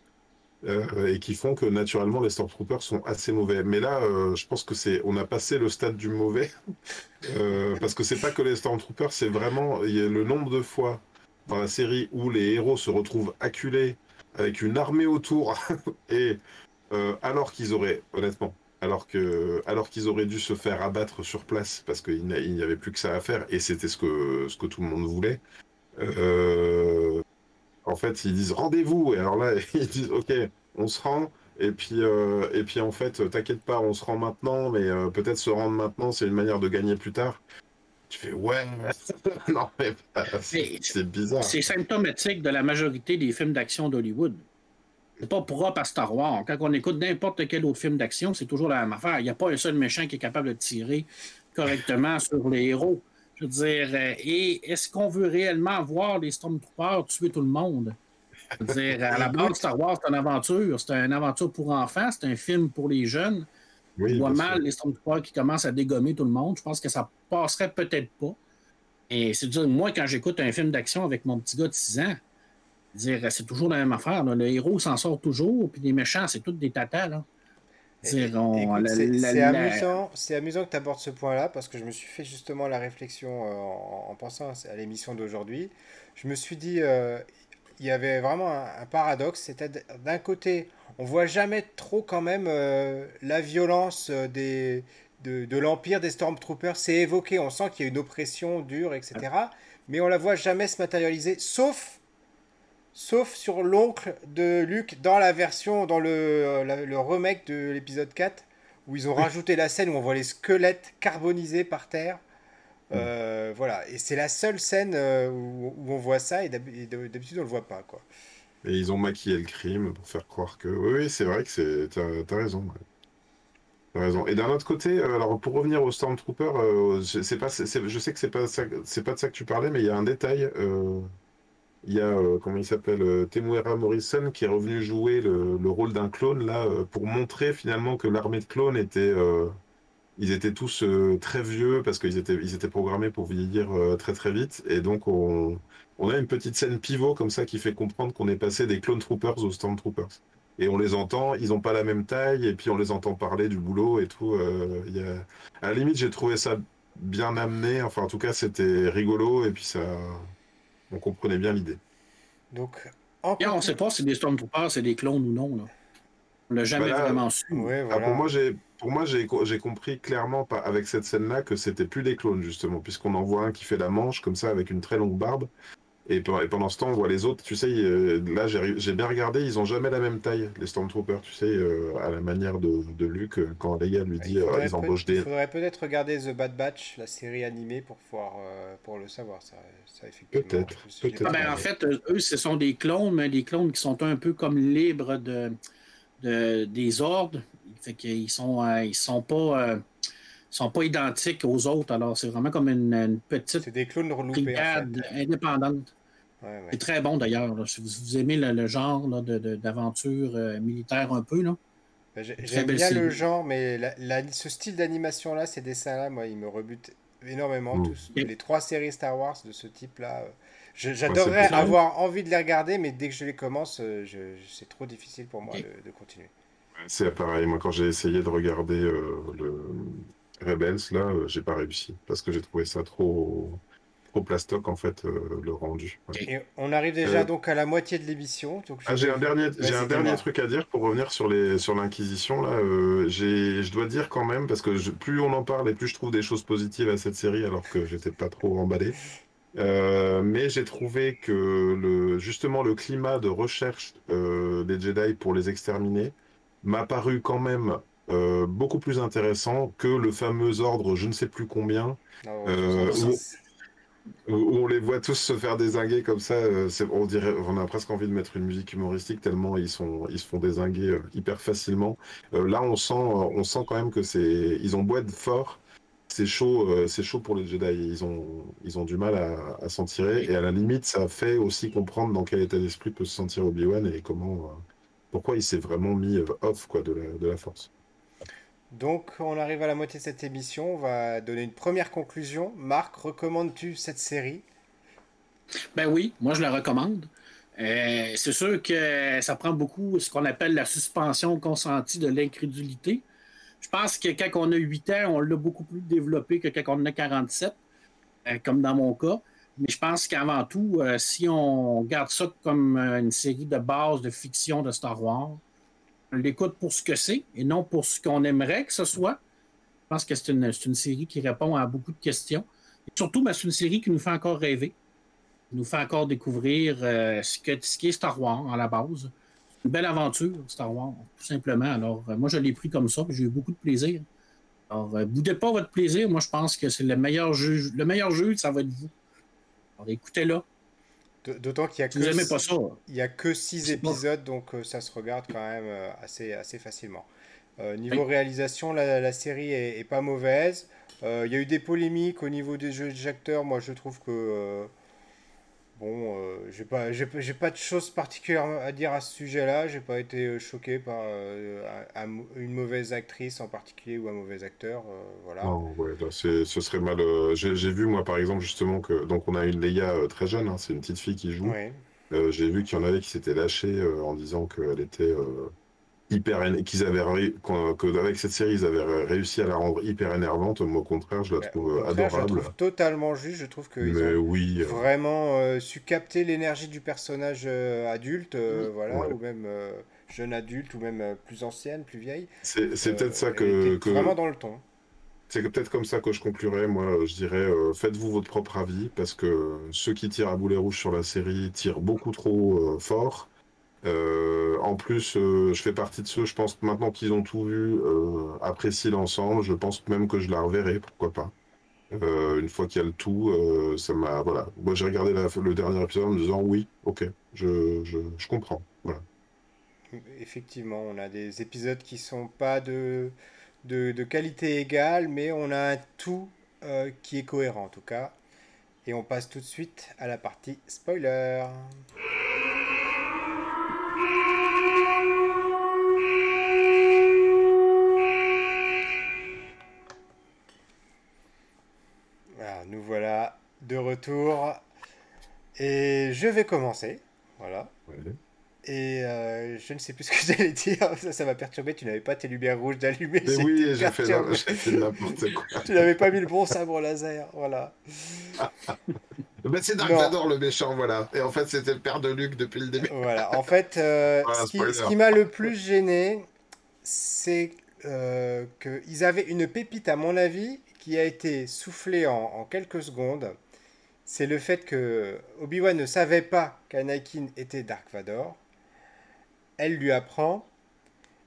Euh, et qui font que naturellement les Stormtroopers sont assez mauvais. Mais là, euh, je pense que c'est, on a passé le stade du mauvais, euh, parce que c'est pas que les Stormtroopers, c'est vraiment le nombre de fois dans la série où les héros se retrouvent acculés avec une armée autour et alors qu'ils auraient, honnêtement, alors que alors qu'ils auraient dû se faire abattre sur place parce qu'il n'y avait plus que ça à faire et c'était ce que ce que tout le monde voulait. Euh, en fait, ils disent rendez-vous. Et alors là, ils disent ok, on se rend. Et puis, euh, et puis en fait, t'inquiète pas, on se rend maintenant, mais euh, peut-être se rendre maintenant, c'est une manière de gagner plus tard. Tu fais ouais, non mais c'est bizarre. C'est symptomatique de la majorité des films d'action d'Hollywood. C'est pas propre à Star Wars. Quand on écoute n'importe quel autre film d'action, c'est toujours la même affaire. Il n'y a pas un seul méchant qui est capable de tirer correctement sur les héros. Je veux dire, euh, et est-ce qu'on veut réellement voir les Stormtroopers tuer tout le monde? Je veux dire, à la base, Star Wars, c'est une aventure. C'est une aventure pour enfants, c'est un film pour les jeunes. Oui, On voit mal les Stormtroopers qui commencent à dégommer tout le monde. Je pense que ça passerait peut-être pas. Et c'est dire, moi, quand j'écoute un film d'action avec mon petit gars de 6 ans, dire c'est toujours la même affaire. Le héros s'en sort toujours, puis les méchants, c'est tous des tatas. Là. C'est amusant, amusant, que tu abordes ce point-là parce que je me suis fait justement la réflexion euh, en, pensant à l'émission d'aujourd'hui. Je me suis dit, euh, il y avait vraiment un, paradoxe. C'était d'un côté, on voit jamais trop quand même euh, la violence des, de, de l'empire des Stormtroopers. C'est évoqué, on sent qu'il y a une oppression dure, etc. Mais on la voit jamais se matérialiser, sauf sauf sur l'oncle de Luke dans la version, dans le, euh, le remake de l'épisode 4, où ils ont rajouté la scène où on voit les squelettes carbonisés par terre. Mm. Euh, voilà, et c'est la seule scène euh, où, on voit ça, et d'habitude on le voit pas. quoi. Et ils ont maquillé le crime pour faire croire que. Oui, c'est vrai que c'est. T'as raison. T'as raison. Et d'un autre côté, alors pour revenir au Stormtrooper, c'est pas, je sais que c'est pas, pas de ça que tu parlais, mais il y a un détail il y a, euh, comment il s'appelle, euh, Temuera Morrison qui est revenu jouer le, rôle d'un clone là euh, pour montrer finalement que l'armée de clones était, ils étaient tous très vieux parce qu'ils étaient, ils étaient programmés pour vieillir très très vite et donc on, on, a une petite scène pivot comme ça qui fait comprendre qu'on est passé des clone troopers aux stormtroopers. Et on les entend, ils n'ont pas la même taille et puis on les entend parler du boulot et tout. A... À la limite, j'ai trouvé ça bien amené. Enfin, en tout cas, c'était rigolo et puis ça on comprenait bien l'idée. Donc, on ne sait pas si des Stormtroopers, c'est des clones ou non. Là. On l'a jamais vraiment su. Ah, pour moi, j'ai pour moi, j'ai compris clairement avec cette scène-là que c'était plus des clones, justement, puisqu'on en voit un qui fait la manche comme ça avec une très longue barbe. Et, pendant ce temps, on voit les autres, tu sais, euh, là j'ai bien regardé, ils ont jamais la même taille, les Stormtroopers, tu sais, euh, à la manière de, de Luke, euh, quand Leia lui dit ils embauchent des. Il faudrait peut-être regarder The Bad Batch, la série animée, pour, pouvoir, pour le savoir, ça, ça effectivement. Peut-être. Peut ah, ben, en fait, eux, ce sont des clones, mais des clones qui sont un peu comme libres de, de des ordres. Fait qu'ils sont, ils sont pas sont pas identiques aux autres. Alors, c'est vraiment comme une, petite des clones indépendante. C'est très bon d'ailleurs. Si vous, aimez le, genre d'aventure euh, militaire un peu, là. Ben, j'aime bien le genre, mais ce style d'animation-là, ces dessins-là, moi, ils me rebutent énormément. Mmh. Tous, les trois séries Star Wars de ce type-là. Euh, j'adorerais avoir envie de les regarder, mais dès que je les commence, euh, c'est trop difficile pour moi de, continuer. C'est pareil. Moi, quand j'ai essayé de regarder le Rebels, là, j'ai pas réussi parce que j'ai trouvé ça trop au plastoc en fait euh, le rendu. Et on arrive déjà euh, donc à la moitié de l'émission. Ah, j'ai un dernier, j'ai un dernier truc à dire pour revenir sur les sur l'inquisition là. Euh, j'ai, je dois dire quand même parce que plus on en parle et plus je trouve des choses positives à cette série alors que j'étais pas trop emballé. mais j'ai trouvé que le, justement le climat de recherche des Jedi pour les exterminer m'a paru quand même beaucoup plus intéressant que le fameux ordre je ne sais plus combien. Ah où, on les voit tous se faire désinguer comme ça, euh, on dirait, on a presque envie de mettre une musique humoristique tellement ils sont, ils se font désinguer euh, hyper facilement. Euh, là, on sent, on sent quand même que c'est, ils ont beau être forts, c'est chaud, c'est chaud pour les Jedi. Ils ont, ils ont du mal à, s'en tirer et à la limite, ça fait aussi comprendre dans quel état d'esprit peut se sentir Obi-Wan et comment, pourquoi il s'est vraiment mis off quoi de de la force. Donc, on arrive à la moitié de cette émission. On va donner une première conclusion. Marc, recommandes-tu cette série? Ben oui, moi je la recommande. Euh, c'est sûr que ça prend beaucoup ce qu'on appelle la suspension consentie de l'incrédulité. Je pense que quand on a 8 ans, on l'a beaucoup plus développé que quand on a 47, euh, comme dans mon cas. Mais je pense qu'avant tout, euh, si on garde ça comme une série de base de fiction de Star Wars, l'écoute pour ce que c'est et non pour ce qu'on aimerait que ce soit. Je pense que c'est une, série qui répond à beaucoup de questions. Et surtout, ben, c'est une série qui nous fait encore rêver. nous fait encore découvrir euh, ce, que, ce qui est Star Wars à la base. Une belle aventure, Star Wars, tout simplement. Alors, euh, moi, je l'ai pris comme ça, j'ai eu beaucoup de plaisir. Alors, euh, boudez pas votre plaisir. Moi, je pense que c'est le meilleur jeu. Le meilleur jeu, ça va être vous. Alors, écoutez-le. D'autant qu'il n'y a, que il a que six épisodes, donc ça se regarde quand même assez, assez facilement. niveau réalisation, la, série est, pas mauvaise. Il y a eu des polémiques au niveau des jeux d'acteurs. Moi, je trouve que Bon, euh, j'ai pas, j'ai, pas de choses particulières à dire à ce sujet-là. J'ai pas été euh, choqué par euh, une mauvaise actrice en particulier ou un mauvais acteur. voilà. ouais, ce serait mal. J'ai, vu moi par exemple justement que donc on a une Leia très jeune, hein, c'est une petite fille qui joue. j'ai vu qu'il y en avait qui s'étaient lâchés en disant qu'elle était hyper qu'ils avaient qu'avec cette série ils avaient réussi à la rendre hyper énervante. Moi au contraire je la trouve adorable je la trouve totalement juste. Je trouve qu'ils ont oui, euh. vraiment euh, su capter l'énergie du personnage euh, adulte voilà ou même jeune adulte ou même plus ancienne plus vieille. C'est peut-être ça que, que, vraiment dans le ton. c'est peut-être comme ça que je conclurai moi je dirais faites-vous votre propre avis parce que ceux qui tirent à boulet rouge sur la série tirent beaucoup trop fort euh, en plus, euh, je fais partie de ceux, je pense, maintenant qu'ils ont tout vu, euh, apprécier l'ensemble. Je pense même que je la reverrai, pourquoi pas. une fois qu'il y a le tout, ça m'a. Voilà. Moi, j'ai regardé le dernier épisode en me disant oui, ok, je, comprends. Effectivement, on a des épisodes qui sont pas de, de qualité égale, mais on a un tout qui est cohérent en tout cas. Et on passe tout de suite à la partie spoiler. Nous voilà de retour. Et je vais commencer. Voilà. Et euh, je ne sais plus ce que j'allais dire. Ça, ça m'a perturbé. Tu n'avais pas tes lumières rouges d'allumer. oui, j'ai fait, n'importe quoi. tu n'avais pas mis le bon sabre laser. Voilà. Ben, c'est Dark Vador le méchant, voilà. Et en fait, c'était le père de Luc depuis le début. Voilà. En fait, euh, ce qui, m'a le plus gêné, c'est euh, qu'ils avaient une pépite, à mon avis, qui a été soufflé en, quelques secondes, c'est le fait que Obi-Wan ne savait pas qu'Anakin était Dark Vador. Elle lui apprend,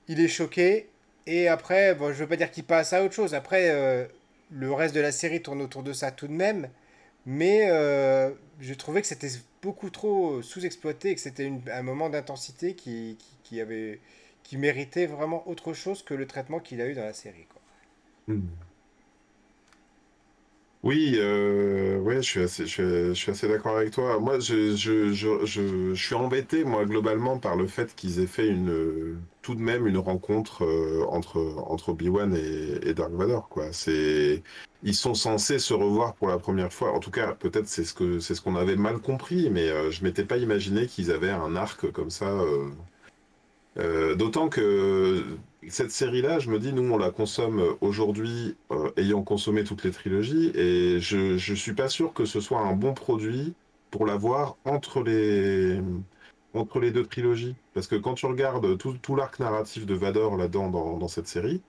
il est choqué, et après, bon, je veux pas dire qu'il passe à autre chose. Après, euh, le reste de la série tourne autour de ça tout de même, mais euh, je trouvais que c'était beaucoup trop sous-exploité et que c'était un moment d'intensité qui, qui, avait, qui méritait vraiment autre chose que le traitement qu'il a eu dans la série. Quoi. Hmm. Oui, euh, je suis assez, je suis, assez d'accord avec toi. Moi, je, je, je, je, suis embêté, moi, globalement, par le fait qu'ils aient fait une, tout de même une rencontre euh, entre, entre Obi-Wan et, et, Dark Vador, quoi. C'est, ils sont censés se revoir pour la première fois. En tout cas, peut-être c'est ce que, c'est ce qu'on avait mal compris, mais euh, je m'étais pas imaginé qu'ils avaient un arc comme ça. Euh, euh, d'autant que cette série-là, je me dis, nous, on la consomme aujourd'hui, euh, ayant consommé toutes les trilogies, et je, je suis pas sûr que ce soit un bon produit pour l'avoir entre les, entre les deux trilogies. Parce que quand tu regardes tout, l'arc narratif de Vador là-dedans, dans, cette série,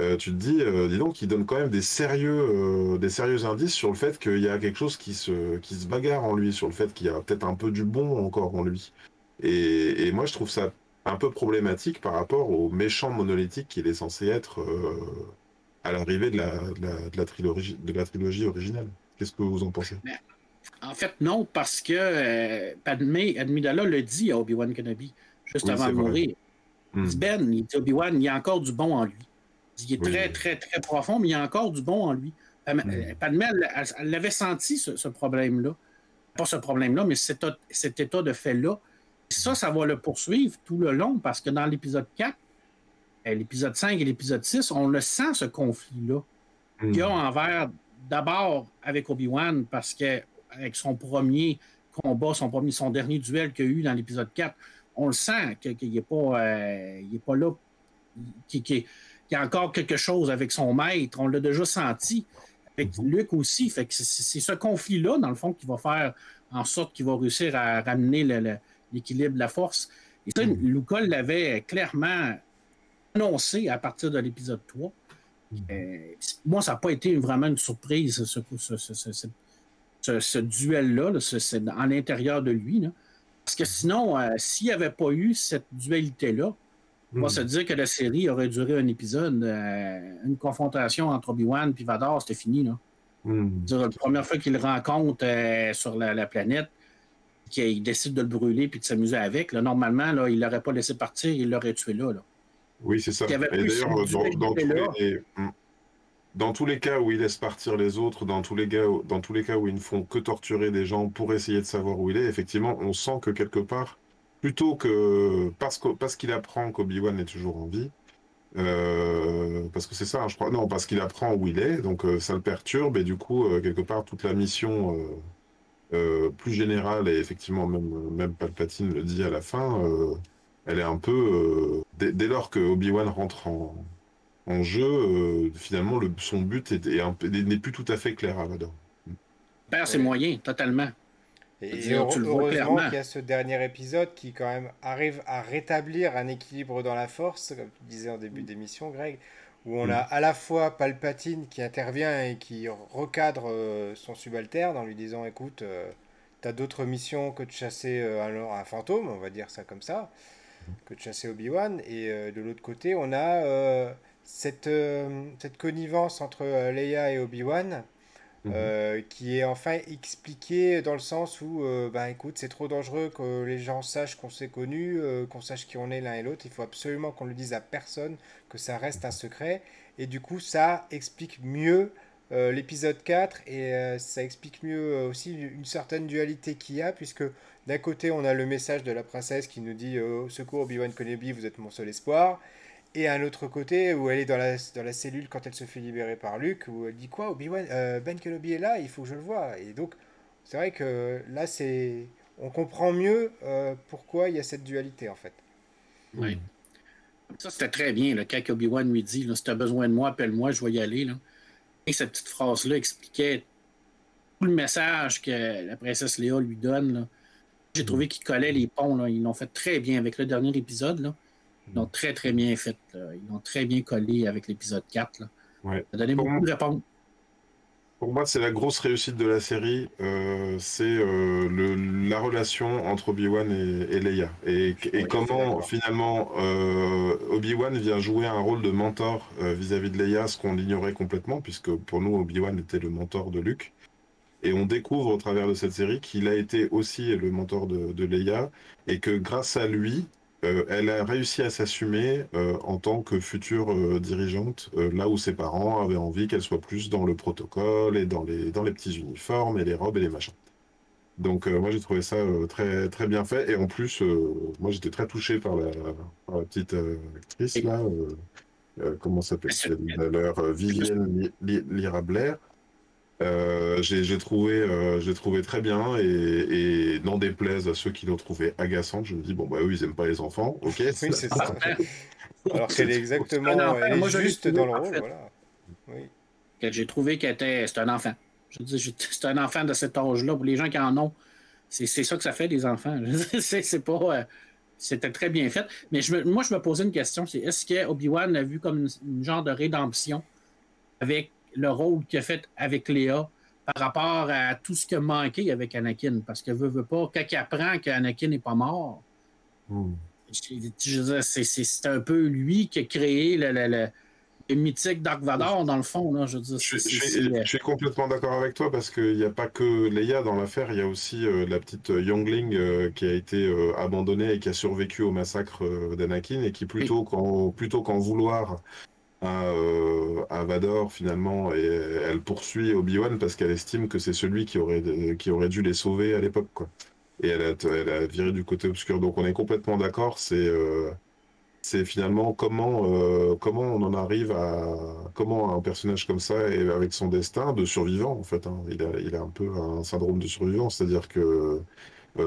euh, tu te dis, dis donc, il donne quand même des sérieux, des sérieux indices sur le fait qu'il y a quelque chose qui se, qui se bagarre en lui, sur le fait qu'il y a peut-être un peu du bon encore en lui. Et moi, je trouve ça un peu problématique par rapport au méchant monolithique qu'il est censé être euh, à l'arrivée de la, de, la, trilogie, de la trilogie originale. Qu'est-ce que vous en pensez? En fait, non, parce que euh, Padmé, Admidala le dit à Obi-Wan Kenobi, juste avant de mourir. Il dit, hmm. Ben, il dit Obi-Wan, il y a encore du bon en lui. Il, est très, très, très profond, mais il y a encore du bon en lui. Hmm. Padmé, elle, l'avait senti, ce, problème-là. Pas ce problème-là, mais cet, cet état de fait-là ça, ça va le poursuivre tout le long parce que dans l'épisode 4, euh, l'épisode 5 et l'épisode 6, on le sent, ce conflit-là. Il y a envers, d'abord avec Obi-Wan, parce que avec son premier combat, son, premier, son dernier duel qu'il y a eu dans l'épisode 4, on le sent qu'il n'est pas, euh, pas là, qu'il y a encore quelque chose avec son maître. On l'a déjà senti. Avec mhm. Luc aussi. Fait que c'est ce conflit-là, dans le fond, qui va faire en sorte qu'il va réussir à ramener le l'équilibre de la force. Et ça, mm. l'avait clairement annoncé à partir de l'épisode 3. Mm. Euh, moi, ça n'a pas été vraiment une surprise, ce, duel-là, c'est à l'intérieur de lui. Parce que sinon, euh, s'il n'y avait pas eu cette dualité-là, on va hmm. se dire que la série aurait duré un épisode, euh, une confrontation entre Obi-Wan et Vador, c'était fini. Là. La première fois qu'il le rencontre sur la, planète, qu'il décide de le brûler puis de s'amuser avec, là, normalement, là, il ne l'aurait pas laissé partir, il l'aurait tué là. Oui, c'est ça. Et d'ailleurs, dans, hmm. dans, tous les cas où il laisse partir les autres, dans tous les, cas, dans tous les cas où ils ne font que torturer des gens pour essayer de savoir où il est, effectivement, on sent que quelque part, plutôt que parce qu'il parce qu'il apprend qu'Obi-Wan est toujours en vie, euh, parce que c'est ça, hein, je crois. Non, parce qu'il apprend où il est, donc euh, ça le perturbe, et du coup, euh, quelque part, toute la mission plus générale, et effectivement, même, même Palpatine le dit à la fin, elle est un peu. Dès, lors que Obi-Wan rentre en, en jeu, finalement, le, son but n'est plus tout à fait clair à Vador. Perd ses moyens, totalement. Et, heureusement qu'il y a ce dernier épisode qui quand même arrive à rétablir un équilibre dans la force, comme tu disais en début d'émission, Greg, où on mm. a à la fois Palpatine qui intervient et qui recadre euh, son subalterne en lui disant écoute, euh, t'as d'autres missions que de chasser euh, un, un, fantôme, on va dire ça comme ça, que de chasser Obi-Wan. Et de l'autre côté, on a cette, cette connivence entre Leia et Obi-Wan Mhm. Euh, qui est enfin expliqué dans le sens où, euh, ben écoute, c'est trop dangereux que les gens sachent qu'on s'est connus, euh, qu'on sache qui on est l'un et l'autre. Il faut absolument qu'on le dise à personne, que ça reste un secret. Et du coup, ça explique mieux l'épisode 4 et ça explique mieux aussi une certaine dualité qu'il y a, puisque d'un côté, on a le message de la princesse qui nous dit secours, Obi-Wan Kenobi, vous êtes mon seul espoir. Et un autre côté, où elle est dans la, dans la cellule quand elle se fait libérer par Luke, où elle dit quoi? Obi-Wan, euh, Ben Kenobi est là, il faut que je le voie. Et donc, c'est vrai que là, c'est, on comprend mieux euh, pourquoi il y a cette dualité, en fait. Oui. Ça, c'était très bien, là, quand Obi-Wan lui dit Si tu as besoin de moi, appelle-moi, je vais y aller. Là. Et cette petite phrase-là expliquait tout le message que la princesse Léa lui donne. J'ai trouvé qu'il collait les ponts. Là. Ils l'ont fait très bien avec le dernier épisode. Là. Ils l'ont très, très bien fait. Ils l'ont très bien collé avec l'épisode 4. Là. Ouais. Ça a donné beaucoup de réponses. Pour moi, c'est la grosse réussite de la série. Euh, c'est euh, la relation entre Obi-Wan et, Leia. Et, comment, finalement, euh, Obi-Wan vient jouer un rôle de mentor vis-à-vis de Leia, ce qu'on ignorait complètement, puisque pour nous, Obi-Wan était le mentor de Luke. Et on découvre au travers de cette série qu'il a été aussi le mentor de, de Leia, et que grâce à lui, euh, elle a réussi à s'assumer euh, en tant que future euh, dirigeante, là où ses parents avaient envie qu'elle soit plus dans le protocole et dans les, dans les petits uniformes et les robes et les machins. Donc moi j'ai trouvé ça très, très bien fait et en plus moi j'étais très touché par la, petite actrice là, comment s'appelle-t-elle? Vivienne Lira Blair. Euh, j'ai trouvé, euh, j'ai trouvé très bien et, et n'en déplaise à ceux qui l'ont trouvé agaçante, je me dis bon bah eux ils aiment pas les enfants, ok. Oui c'est ça. Alors qu'elle est exactement, elle est Moi, juste dans le rôle, voilà. Oui. J'ai trouvé qu'elle était, c'est un enfant. Je dis, c'est un enfant de cet âge-là. Pour les gens qui en ont, c'est ça que ça fait des enfants. c'est pas, euh, c'était très bien fait. Mais je moi je me posais une question, c'est est-ce que Obi Wan a vu comme une genre de rédemption avec le rôle qu'il a fait avec Léa par rapport à tout ce qui a manqué avec Anakin. Parce que veut, veut pas, quand il apprend qu'Anakin n'est pas mort, hmm. c'est un peu lui qui a créé le, le, mythique Dark Vador, dans le fond. je, suis complètement d'accord avec toi parce qu'il n'y a pas que Leia dans l'affaire, il y a aussi euh, la petite euh, Youngling euh, qui a été abandonnée et qui a survécu au massacre d'Anakin et qui, plutôt qu'en vouloir euh, à, Vador finalement et elle poursuit Obi-Wan parce qu'elle estime que c'est celui qui aurait, qui aurait dû les sauver à l'époque quoi. Et elle a, elle a viré du côté obscur. Donc on est complètement d'accord. C'est euh, finalement comment euh, comment on en arrive à comment un personnage comme ça et avec son destin de survivant en fait. Hein. il, a, il a un peu un syndrome de survivant, c'est-à-dire que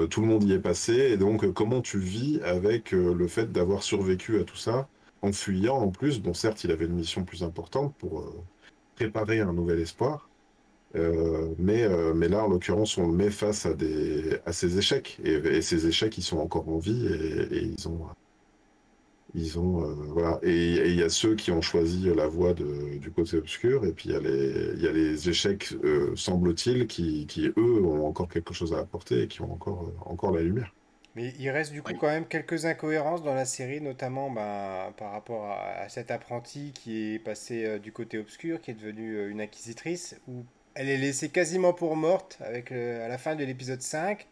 tout le monde y est passé et donc comment tu vis avec le fait d'avoir survécu à tout ça? En fuyant en plus. Bon, certes, il avait une mission plus importante pour euh, préparer un nouvel espoir. Euh, mais, euh, mais là, en l'occurrence, on le met face à, des, à ces échecs. Et, ces échecs, ils sont encore en vie et, ils, ont, Ils ont voilà et il y a ceux qui ont choisi la voie du côté obscur et puis il y a les il y a les échecs semble-t-il qui, qui eux ont encore quelque chose à apporter et qui ont encore encore la lumière. Mais il reste du coup quand même quelques incohérences dans la série, notamment ben, par rapport à, cet apprenti qui est passé euh, du côté obscur, qui est devenu euh, une inquisitrice, où elle est laissée quasiment pour morte avec, à la fin de l'épisode 5.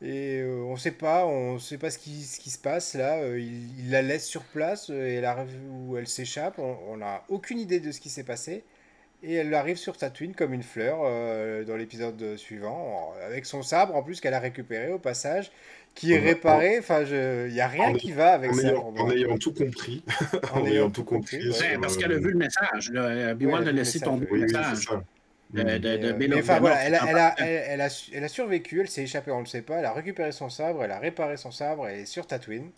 Et euh, on ne sait pas, on sait pas ce qui, ce qui se passe là. il, la laisse sur place et elle arrive où elle s'échappe. On n'a aucune idée de ce qui s'est passé. Et elle arrive sur Tatooine comme une fleur dans l'épisode suivant, avec son sabre en plus qu'elle a récupéré au passage qui est réparé. Enfin, il n'y a rien qui va avec ça. en ayant tout compris. en, ayant tout compris. parce qu'elle a vu le message. Obi-Wan a laissé tomber le message. De, de, mais, enfin, voilà, elle a, elle, a, elle, a, elle a survécu, elle s'est échappée, on ne le sait pas, elle a récupéré son sabre, elle a réparé son sabre, et est sur Tatooine.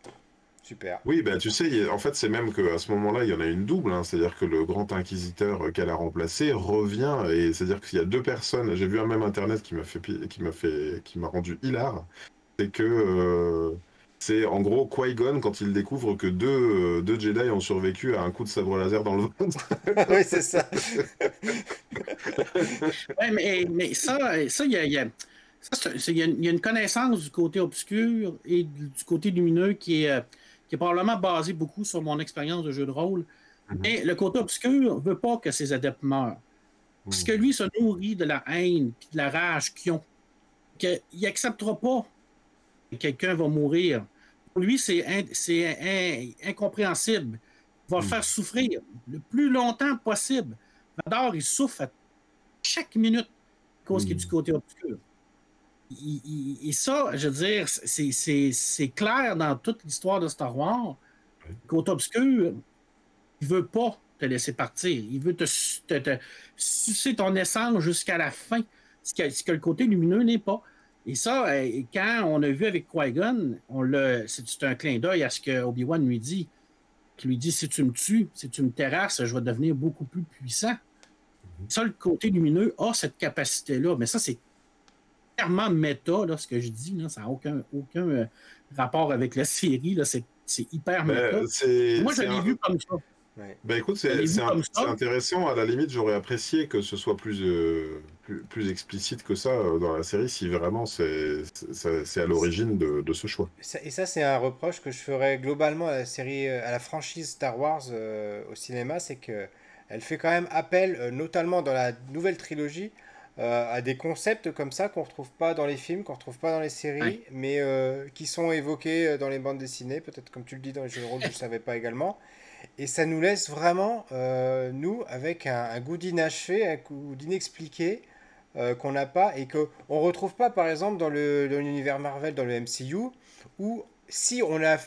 Super. Oui, bah, tu sais, en fait, c'est même qu'à ce moment-là, il y en a une double. Hein. c'est-à-dire que le grand inquisiteur qu'elle a remplacé revient. Et c'est-à-dire qu'il y a deux personnes. J'ai vu un même internet qui m'a fait, qui m'a fait, qui m'a rendu hilar c'est que euh, c'est en gros Qui-Gon quand il découvre que deux, euh, deux Jedi ont survécu à un coup de sabre laser dans le ventre. oui, c'est ça. mais, mais, ça, ça, il y a, y, a, y a une connaissance du côté obscur et du côté lumineux qui est, euh, qui est probablement basée beaucoup sur mon expérience de jeu de rôle. Mhm. Mais le côté obscur ne veut pas que ses adeptes meurent. Parce que lui se nourrit de la haine et de la rage qu'ils ont. Qu'il n'acceptera pas quelqu'un va mourir. Pour lui, c'est incompréhensible. Il va le hmm. faire souffrir le plus longtemps possible. Vador, il souffre à chaque minute à cause qu'il est du hmm. côté obscur. et ça, je veux dire, c'est clair dans toute l'histoire de Star Wars. Le côté obscur, il veut pas te laisser partir. Il veut te, te, sucer ton essence jusqu'à la fin. Ce ce que le côté lumineux n'est pas. Et ça, euh, quand on a vu avec Qui-Gon, c'est un clin d'œil à ce que Obi-Wan lui dit. Qui lui dit si tu me tues, si tu me terrasses, je vais devenir beaucoup plus puissant. Mhm. Ça, le côté lumineux a cette capacité-là. Mais ça, c'est clairement méta, là, ce que je dis. ça n'a aucun, aucun euh, rapport avec la série. C'est hyper ben, méta. Moi, je l'ai vu comme ça. Bah écoute, c'est intéressant. À la limite, j'aurais apprécié que ce soit plus, euh, plus, explicite que ça euh, dans la série, si vraiment c'est à l'origine de, ce choix. Et ça, c'est un reproche que je ferais globalement à la série, euh, à la franchise Star Wars au cinéma, c'est que elle fait quand même appel, notamment dans la nouvelle trilogie, à des concepts comme ça qu'on retrouve pas dans les films, qu'on retrouve pas dans les séries, mais qui sont évoqués dans les bandes dessinées, peut-être comme tu le dis dans les jeux de rôle, je ne savais pas également. Et ça nous laisse vraiment, euh, nous, avec un, goût d'inachevé, un goût d'inexpliqué euh, qu'on n'a pas et qu'on ne retrouve pas, par exemple, dans l'univers Marvel, dans le MCU, où si on a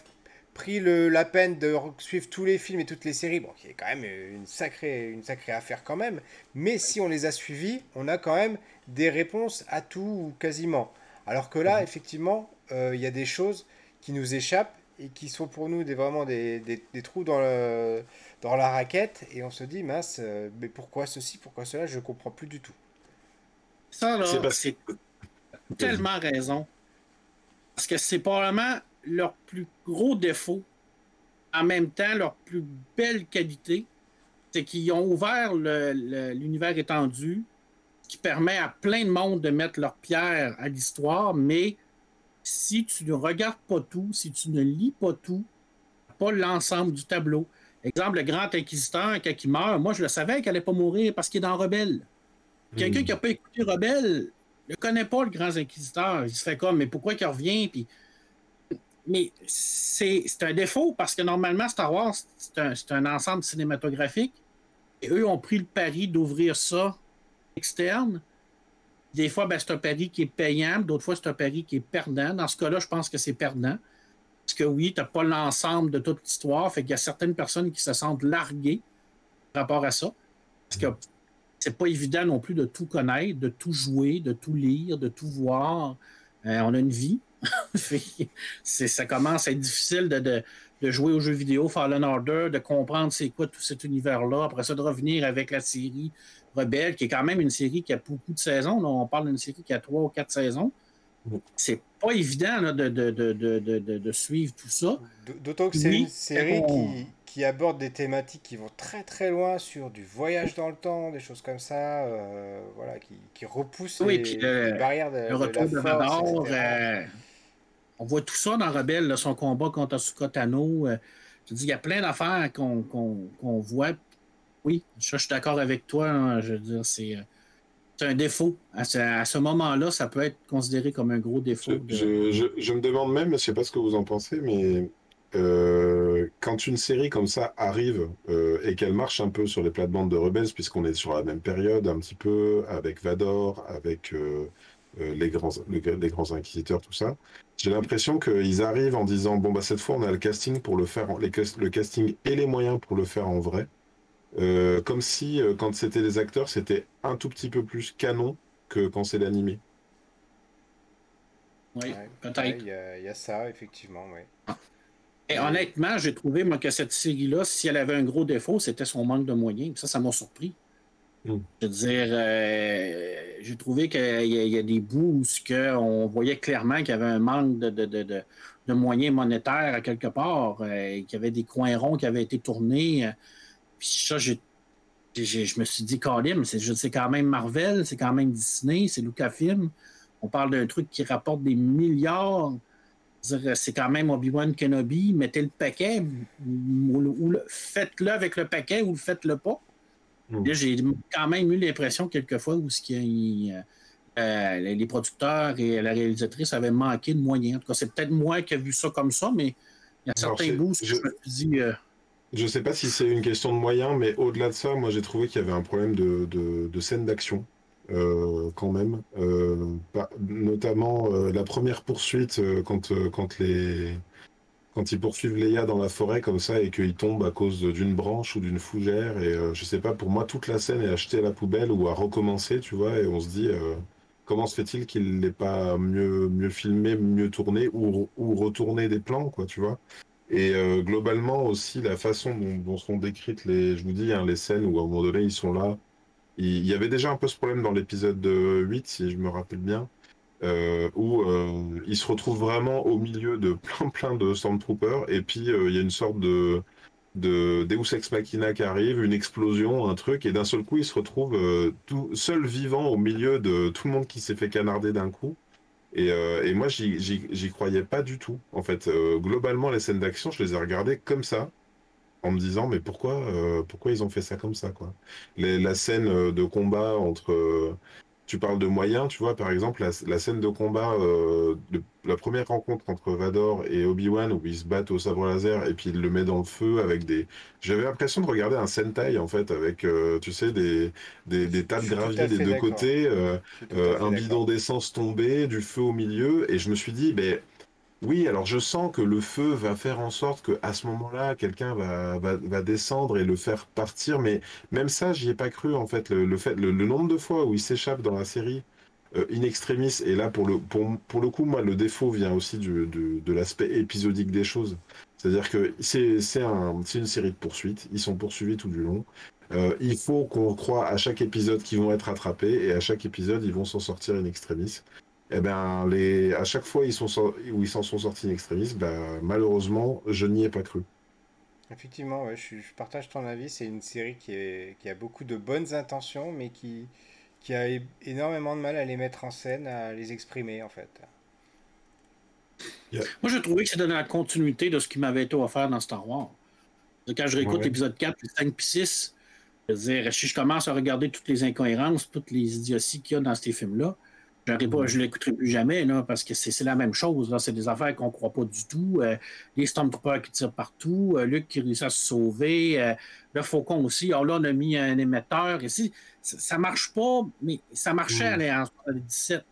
pris le, la peine de suivre tous les films et toutes les séries, bon, qui est quand même une sacrée, une sacrée affaire quand même, mais si on les a suivis, on a quand même des réponses à tout ou quasiment. Alors que là, mhm. effectivement, euh, il y a des choses qui nous échappent et qui sont pour nous des, vraiment des, des, trous dans, le, dans la raquette. Et on se dit mince euh, mais pourquoi ceci pourquoi cela je comprends plus du tout. Ça là c'est tellement raison. Parce que c'est probablement leur plus gros défaut. En même temps leur plus belle qualité c'est qu'ils ont ouvert l'univers étendu qui permet à plein de monde de mettre leur pierre à l'histoire mais si tu ne regardes pas tout, si tu ne lis pas tout, pas l'ensemble du tableau. Exemple, le grand inquisiteur, quand il meurt, moi je le savais qu'il n'allait pas mourir parce qu'il est dans Rebelle. Quelqu'un hmm. qui n'a pas écouté Rebelle ne connaît pas le grand inquisiteur. Il se fait comme, mais pourquoi il revient? Puis... Mais c'est un défaut parce que normalement, Star Wars, c'est un, un, ensemble cinématographique. Et eux ont pris le pari d'ouvrir ça externe des fois, ben, c'est un pari qui est payant, d'autres fois, c'est un pari qui est perdant. Dans ce cas-là, je pense que c'est perdant. Parce que oui, tu n'as pas l'ensemble de toute l'histoire. Fait qu'il y a certaines personnes qui se sentent larguées par rapport à ça. Parce que c'est pas évident non plus de tout connaître, de tout jouer, de tout lire, de tout voir. Euh, on a une vie. ça commence à être difficile de, de, jouer aux jeux vidéo Fallen Order, de comprendre c'est quoi tout cet univers-là. Après ça, de revenir avec la série Rebelle, qui est quand même une série qui a beaucoup de saisons. on parle d'une série qui a trois ou quatre saisons. c'est pas évident de, de, de, de, suivre tout ça. D'autant que c'est une série qui, qui, aborde des thématiques qui vont très très loin sur du voyage dans le temps, des choses comme ça, euh, voilà, qui, qui repoussent les, barrières de, le retour de, force, euh, on voit tout ça dans Rebelle, son combat contre Asuka Tano. Euh, je dis, il y a plein d'affaires qu'on voit. Oui, je, suis d'accord avec toi. Hein, je veux dire, c'est un défaut. À ce, moment-là, ça peut être considéré comme un gros défaut. Je, me demande même, je ne sais pas ce que vous en pensez, mais euh, quand une série comme ça arrive euh, et qu'elle marche un peu sur les plates-bandes de Rebels, puisqu'on est sur la même période un petit peu, avec Vador, avec euh, les, grands, les, grands inquisiteurs, tout ça, j'ai l'impression qu'ils arrivent en disant, bon, bah cette fois, on a le casting pour le faire, les, le casting et les moyens pour le faire en vrai. Euh, comme si, euh, quand c'était des acteurs, c'était un tout petit peu plus canon que quand c'est l'animé. Oui, peut-être. Il y, a ça, effectivement, oui. Et honnêtement, j'ai trouvé moi, que cette série-là, si elle avait un gros défaut, c'était son manque de moyens. Ça, ça m'a surpris. Hmm. Je veux dire, euh, j'ai trouvé qu'il y, a des bouts où on voyait clairement qu'il y avait un manque de, de, moyens monétaires à quelque part, qu'il y avait des coins ronds qui avaient été tournés. Puis ça, je me suis dit, Colin, c'est quand même Marvel, c'est quand même Disney, c'est Lucasfilm. On parle d'un truc qui rapporte des milliards. C'est quand même Obi-Wan Kenobi. Mettez le paquet, ou, faites-le avec le paquet ou faites-le pas. Mm. J'ai quand même eu l'impression quelquefois où euh, euh, les producteurs et la réalisatrice avaient manqué de moyens. En tout cas, c'est peut-être moi qui ai vu ça comme ça, mais il y a certains bouts que je me suis dit. Euh, je sais pas si c'est une question de moyens, mais au-delà de ça, moi j'ai trouvé qu'il y avait un problème de, de, scène d'action. Euh, quand même, euh, notamment euh, la première poursuite quand, quand, les, quand ils poursuivent Leia dans la forêt comme ça et qu'ils tombent à cause d'une branche ou d'une fougère et je sais pas, pour moi toute la scène est achetée à la poubelle ou à recommencer, tu vois, et on se dit comment se fait-il qu'il n'ait pas mieux, mieux filmé, mieux tourné ou, ou retourné des plans, quoi, tu vois. Et euh, globalement aussi, la façon dont, sont décrites les, je vous dis, hein, les scènes où à un moment donné ils sont là. Il, y avait déjà un peu ce problème dans l'épisode 8, si je me rappelle bien, euh, où euh, ils se retrouvent vraiment au milieu de plein plein de Stormtroopers, et puis il y a une sorte de, de Deus Ex Machina qui arrive, une explosion, un truc, et d'un seul coup ils se retrouvent tout seul vivant au milieu de tout le monde qui s'est fait canarder d'un coup. Euh, et, moi, j'y croyais pas du tout. En fait, euh, globalement, les scènes d'action, je les ai regardées comme ça, en me disant, mais pourquoi, euh, pourquoi ils ont fait ça comme ça, quoi? la scène de combat entre tu parles de moyens, tu vois, par exemple, la, scène de combat, euh, la première rencontre entre Vador et Obi-Wan, où ils se battent au sabre laser et puis il le met dans le feu avec des. J'avais l'impression de regarder un Sentai, en fait, avec, euh, tu sais, des, des, tas de gravier des deux côtés, euh, un bidon d'essence tombé, du feu au milieu, et je me suis dit, ben. Oui, alors je sens que le feu va faire en sorte que à ce moment-là, quelqu'un va, descendre et le faire partir, mais même ça, j'y ai pas cru en fait. Le, fait, le, nombre de fois où il s'échappe dans la série euh, in extremis, et là pour le, le coup, moi, le défaut vient aussi de l'aspect épisodique des choses. C'est-à-dire que c'est un, une série de poursuites, ils sont poursuivis tout du long. Euh, il faut qu'on croit à chaque épisode qu'ils vont être attrapés et à chaque épisode ils vont s'en sortir in extremis eh ben, les, à chaque fois ils sont où ils s'en sont sortis in extremis, ben, malheureusement, je n'y ai pas cru. Effectivement, je, partage ton avis. C'est une série qui, est, qui, a beaucoup de bonnes intentions, mais qui, qui a énormément de mal à les mettre en scène, à les exprimer, en fait. Moi, je trouvais que c'était dans la continuité de ce qui m'avait été offert dans Star Wars. Quand je réécoute l'épisode 4, 5 puis 6, je veux dire, si je commence à regarder toutes les incohérences, toutes les idioties qu'il y a dans ces films-là, pas, mm. je ne l'écouterai plus jamais, là, parce que c'est la même chose. C'est des affaires qu'on ne croit pas du tout. Euh, les Stormtroopers qui tirent partout, euh, Luc qui réussit à se sauver, euh, le Faucon aussi. Alors là, on a mis un émetteur. Ici, ça ne marche pas, mais ça marchait mm. en 2017.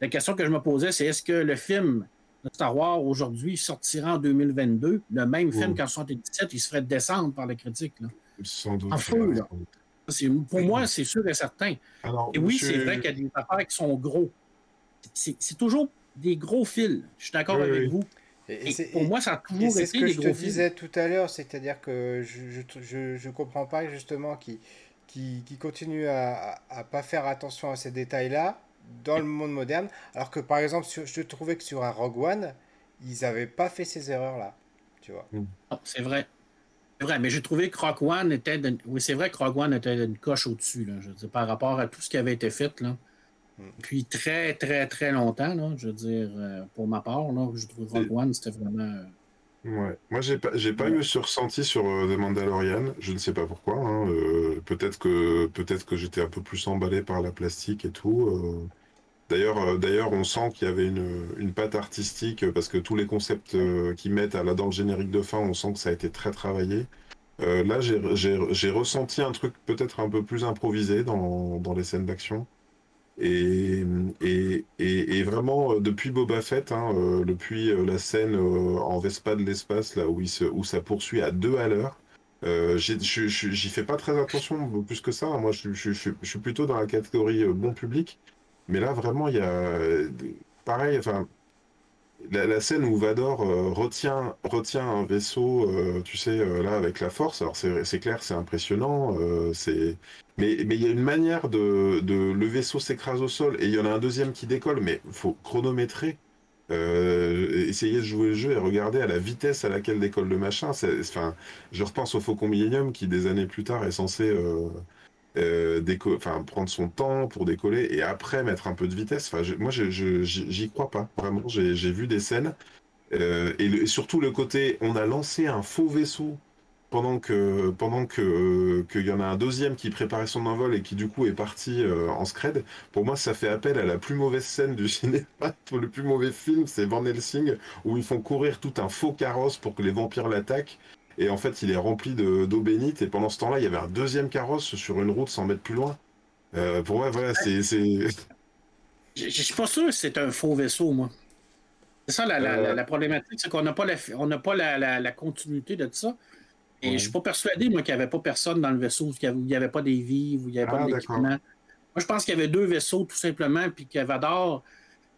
La question que je me posais, c'est est-ce que le film de Star Wars aujourd'hui sortira en 2022, le même film mm. qu'en 1977, il se ferait descendre par la critique? Là. Sans doute. En feu, là. Pour moi, c'est sûr et certain. et oui, c'est vrai qu'il y a des affaires qui sont gros. C'est toujours des gros fils. Je suis d'accord avec vous. Et, pour moi, ça a toujours été C'est ce que je te disais tout à l'heure, c'est-à-dire que je ne comprends pas justement qui qui, qui continue à ne pas faire attention à ces détails-là, dans le monde moderne. Alors que par exemple, je trouvais que sur un Rogue One, ils n'avaient pas fait ces erreurs-là. Tu vois. C'est vrai. C'est vrai, mais j'ai trouvé que Rogue One était. Oui, c'est vrai que Rogue One était une coche au-dessus, je veux dire, par rapport à tout ce qui avait été fait. Là. Hmm. Puis très, très, très longtemps, là, je veux dire, euh, pour ma part, là, je trouve Rogue One, c'était vraiment. Euh, Ouais. Moi, j'ai pas, j'ai pas eu ce ressenti sur euh, The Mandalorian. Je ne sais pas pourquoi. Hein. Euh, peut-être que, peut-être que j'étais un peu plus emballé par la plastique et tout. Euh. D'ailleurs, d'ailleurs, on sent qu'il y avait une, patte artistique parce que tous les concepts qu'ils mettent là dans le générique de fin, on sent que ça a été très travaillé. là, j'ai, ressenti un truc peut-être un peu plus improvisé dans, dans les scènes d'action. Et, et, et, vraiment, euh, depuis Boba Fett, hein, euh, depuis euh, la scène en Vespa de l'espace, là où, où ça poursuit à deux à l'heure, j'y fais pas très attention plus que ça. Moi, je, je, suis plutôt dans la catégorie bon public. Mais là, vraiment, il y a. Pareil, enfin, la, scène où Vador euh, retient, retient un vaisseau, euh, tu sais, euh, là, avec la force, alors c'est clair, c'est impressionnant, c'est... Mais, mais il y a une manière de, de le vaisseau s'écrase au sol et il y en a un deuxième qui décolle, mais il faut chronométrer, essayer de jouer le jeu et regarder à la vitesse à laquelle décolle le machin. Enfin, je repense au Faucon Millennium qui, des années plus tard, est censé euh, prendre son temps pour décoller et après mettre un peu de vitesse. Enfin, moi, j'y crois pas. Vraiment, j'ai vu des scènes. Euh, et, surtout le côté, on a lancé un faux vaisseau pendant que pendant que qu'il y en a un deuxième qui préparait son envol et qui du coup est parti euh, en scred. Pour moi, ça fait appel à la plus mauvaise scène du cinéma. le plus mauvais film, c'est Van Helsing où ils font courir tout un faux carrosse pour que les vampires l'attaquent et en fait, il est rempli d'eau bénite. Et pendant ce temps-là, il y avait un deuxième carrosse sur une route 100 mètres plus loin. Euh, pour moi, voilà, c'est. Je suis pas sûr que c'est un faux vaisseau, moi. C'est ça la, euh. problématique, c'est qu'on n'a pas, la, on pas la, continuité de tout ça. Et je je suis pas persuadé, moi, qu'il n'y avait pas personne dans le vaisseau, qu'il n'y avait, pas des vies, où il n'y avait pas ah, d'équipement. Moi, je pense qu'il y avait deux vaisseaux, tout simplement, puis qu'Avador.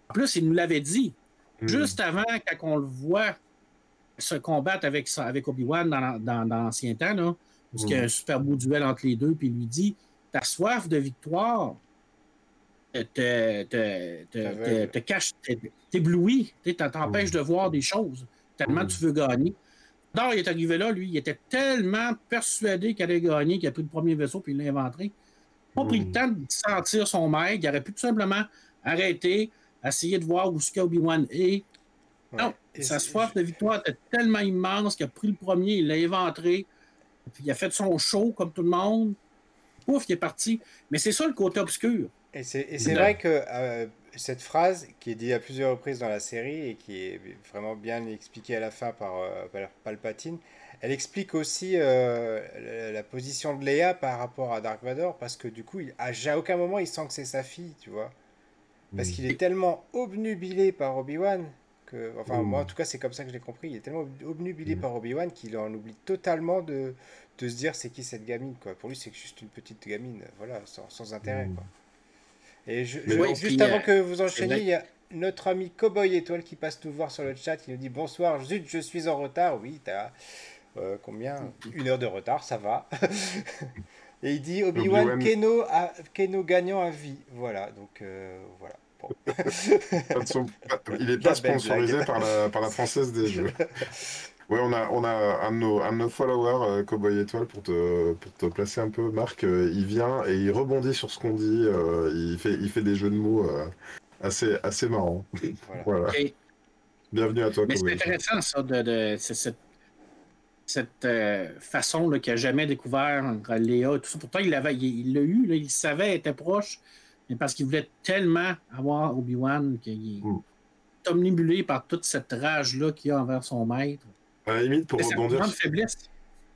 En plus, il nous l'avait dit. Hmm. Juste avant, quand on le voit se combattre avec, avec Obi-Wan dans, dans, l'ancien temps, là, parce qu'il y a un super beau duel entre les deux, puis il lui dit Ta soif de victoire te, te, cache, t'éblouit, t'empêche de voir des choses, tellement tu veux gagner. D'or, il est arrivé là, lui, il était tellement persuadé qu'il allait gagner qu'il a pris le premier vaisseau puis il l'a inventé. Il n'a pas pris le temps de sentir son maître, il aurait pu tout simplement arrêter, essayer de voir où ce qu'Obi-Wan est, non, sa soif de victoire était tellement immense qu'il a pris le premier, il l'a inventé, puis il a fait son show comme tout le monde. Pouf, il est parti. Mais c'est ça le côté obscur. Et c'est vrai que euh, cette phrase, qui est dite à plusieurs reprises dans la série et qui est vraiment bien expliquée à la fin par, euh, Palpatine, elle explique aussi euh, la, position de Leia par rapport à Dark Vador, parce que du coup, il, à aucun moment il sent que c'est sa fille, tu vois. Parce qu'il est tellement obnubilé par Obi-Wan enfin, moi, en tout cas, c'est comme ça que je l'ai compris. Il est tellement obnubilé mm. par Obi-Wan qu'il en oublie totalement de, de se dire c'est qui cette gamine. Quoi. Pour lui, c'est juste une petite gamine, voilà, sans, sans intérêt. Mm. Quoi. Et je, juste avant que vous enchaîniez, il y a notre ami Cowboy Étoile qui passe nous voir sur le chat. Il nous dit Bonsoir, zut, je suis en retard. Oui, t'as euh, combien? Une heure de retard, ça va. Et il dit Obi-Wan, Keno, Keno gagnant à vie. Voilà, donc euh, voilà. il n'est pas sponsorisé par la, par la française des jeux. Oui, on a, on a un, de nos, un de nos followers, euh, Cowboy Étoile, pour te, pour te placer un peu. Marc, euh, il vient et il rebondit sur ce qu'on dit. Euh, il, fait, il fait des jeux de mots assez, assez marrants. Voilà. Bienvenue à toi, Mais c'est intéressant, ça, de, de cette, cette façon qu'il n'a jamais découvert Léa. Tout ça. Pourtant, il l'a il, l'a eu, là, il savait, il était proche mais parce qu'il voulait tellement avoir Obi-Wan qu'il est mm. omnibulé par toute cette rage-là qu'il a envers son maître. À la limite, pour rebondir.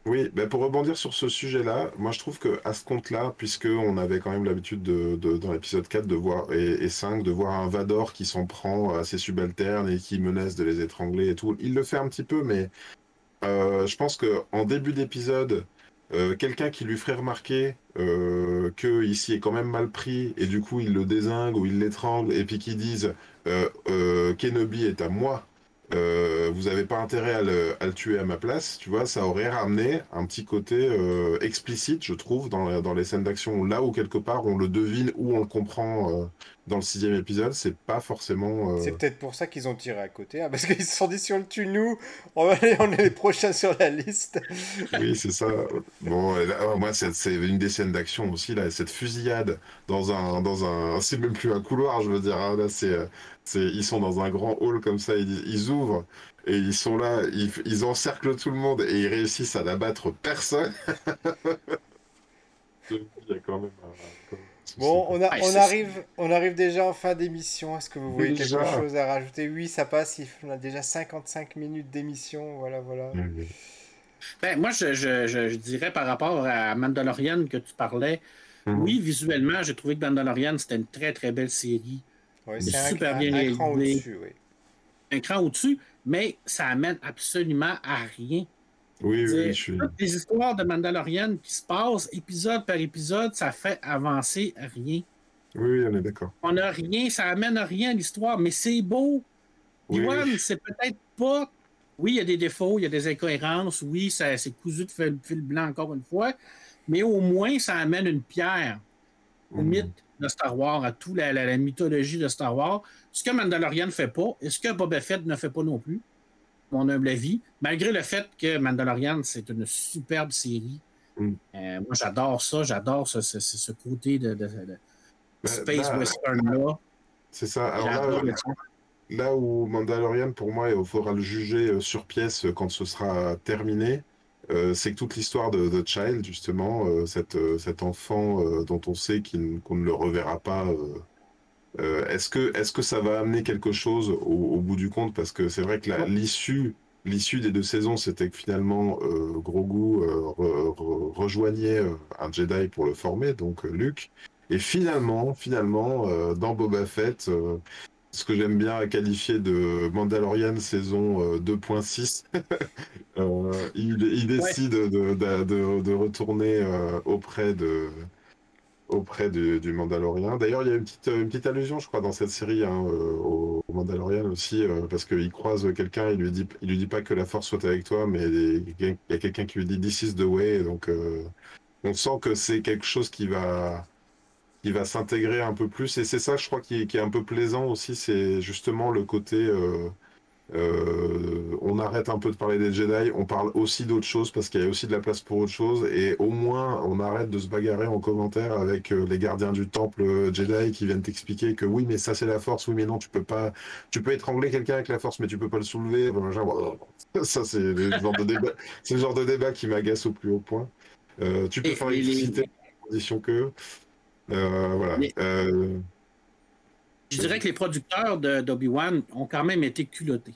Oui, ben pour rebondir sur ce sujet-là, moi je trouve que à ce compte-là, puisque on avait quand même l'habitude de, dans l'épisode 4 de voir et, 5 de voir un Vador qui s'en prend à ses subalternes et qui menace de les étrangler et tout, il le fait un petit peu, mais euh, je pense que en début d'épisode, euh, quelqu'un qui lui ferait remarquer euh, que ici est quand même mal pris et du coup il le désingue ou il l'étrangle et puis qu'ils disent euh, euh, Kenobi est à moi, vous n'avez pas intérêt à le, tuer à ma place, tu vois, ça aurait ramené un petit côté explicite, je trouve, dans, dans les scènes d'action, là où quelque part on le devine ou on le comprend dans le sixième épisode, c'est pas forcément. C'est peut-être pour ça qu'ils ont tiré à côté, hein, parce qu'ils se sont dit si on le tue nous, on, va aller, on est les prochains sur la liste. oui, c'est ça. Bon, moi, c'est une des scènes d'action aussi, là, cette fusillade dans un. Dans un c'est même plus un couloir, je veux dire. Hein, là, c'est. Ils sont dans un grand hall comme ça, ils, ils ouvrent et ils sont là, ils, ils, encerclent tout le monde et ils réussissent à n'abattre personne. Il y a quand même un, Bon, on, a, on, arrive, on arrive déjà en fin d'émission. Est-ce que vous voyez quelque chose à rajouter? Oui, ça passe. On a déjà 55 minutes d'émission. Voilà, voilà. Ben, moi, je, je, je, dirais par rapport à Mandalorian que tu parlais, mhm. oui, visuellement, j'ai trouvé que Mandalorian, c'était une très, très belle série. C'est super bien un, un cran au-dessus. Oui. Un cran au-dessus, mais ça amène absolument à rien. Oui, oui, je suis. Toutes les histoires de Mandalorian qui se passent épisode par épisode, ça fait avancer rien. Oui, on est d'accord. On n'a rien, ça amène à rien l'histoire, mais c'est beau. Oui, c'est peut-être pas. Oui, il y a des défauts, il y a des incohérences. Oui, c'est cousu de fil, blanc encore une fois. Mais au moins, ça amène une pierre au mhm. mythe de Star Wars, à toute la, la, mythologie de Star Wars. Ce que Mandalorian ne fait pas, et ce que Boba Fett ne fait pas non plus mon humble avis, malgré le fait que Mandalorian, c'est une superbe série. Mm. Euh, moi, j'adore ça, j'adore ce, ce, côté de, de, ben, Space Western-là. C'est ça. Alors là, là, où Mandalorian, pour moi, il faudra le juger euh, sur pièce euh, quand ce sera terminé, c'est que toute l'histoire de, de, Child, justement, cette, cet enfant dont on sait qu'on ne le reverra pas euh, est-ce que, est que ça va amener quelque chose au, bout du compte? Parce que c'est vrai que l'issue l'issue des deux saisons, c'était que finalement euh, Grogu euh, rejoignait un Jedi pour le former, donc Luke. Et finalement, finalement, dans Boba Fett, ce que j'aime bien qualifier de Mandalorian saison 2.6, il, décide de, de, retourner auprès de auprès du, Mandalorian. D'ailleurs, il y a une petite, une petite allusion, je crois, dans cette série hein, euh, au, Mandalorian aussi, euh, parce qu'il croise quelqu'un, il lui dit, il lui dit pas que la force soit avec toi, mais il y a quelqu'un qui lui dit This is the way. Donc, euh, on sent que c'est quelque chose qui va, qui va s'intégrer un peu plus. Et c'est ça, je crois, qui, qui, est un peu plaisant aussi, c'est justement le côté euh, on arrête un peu de parler des Jedi, on parle aussi d'autres choses parce qu'il y a aussi de la place pour autre chose et au moins on arrête de se bagarrer en commentaire avec euh, les gardiens du temple euh, Jedi qui viennent t'expliquer que oui mais ça c'est la force, oui mais non tu peux pas, tu peux étrangler quelqu'un avec la force mais tu peux pas le soulever. Ça c'est le genre de débat, c'est le genre de débat qui m'agace au plus haut point. tu peux faire l'électricité à condition que voilà. Je dirais que les producteurs d'Obi-Wan ont quand même été culottés.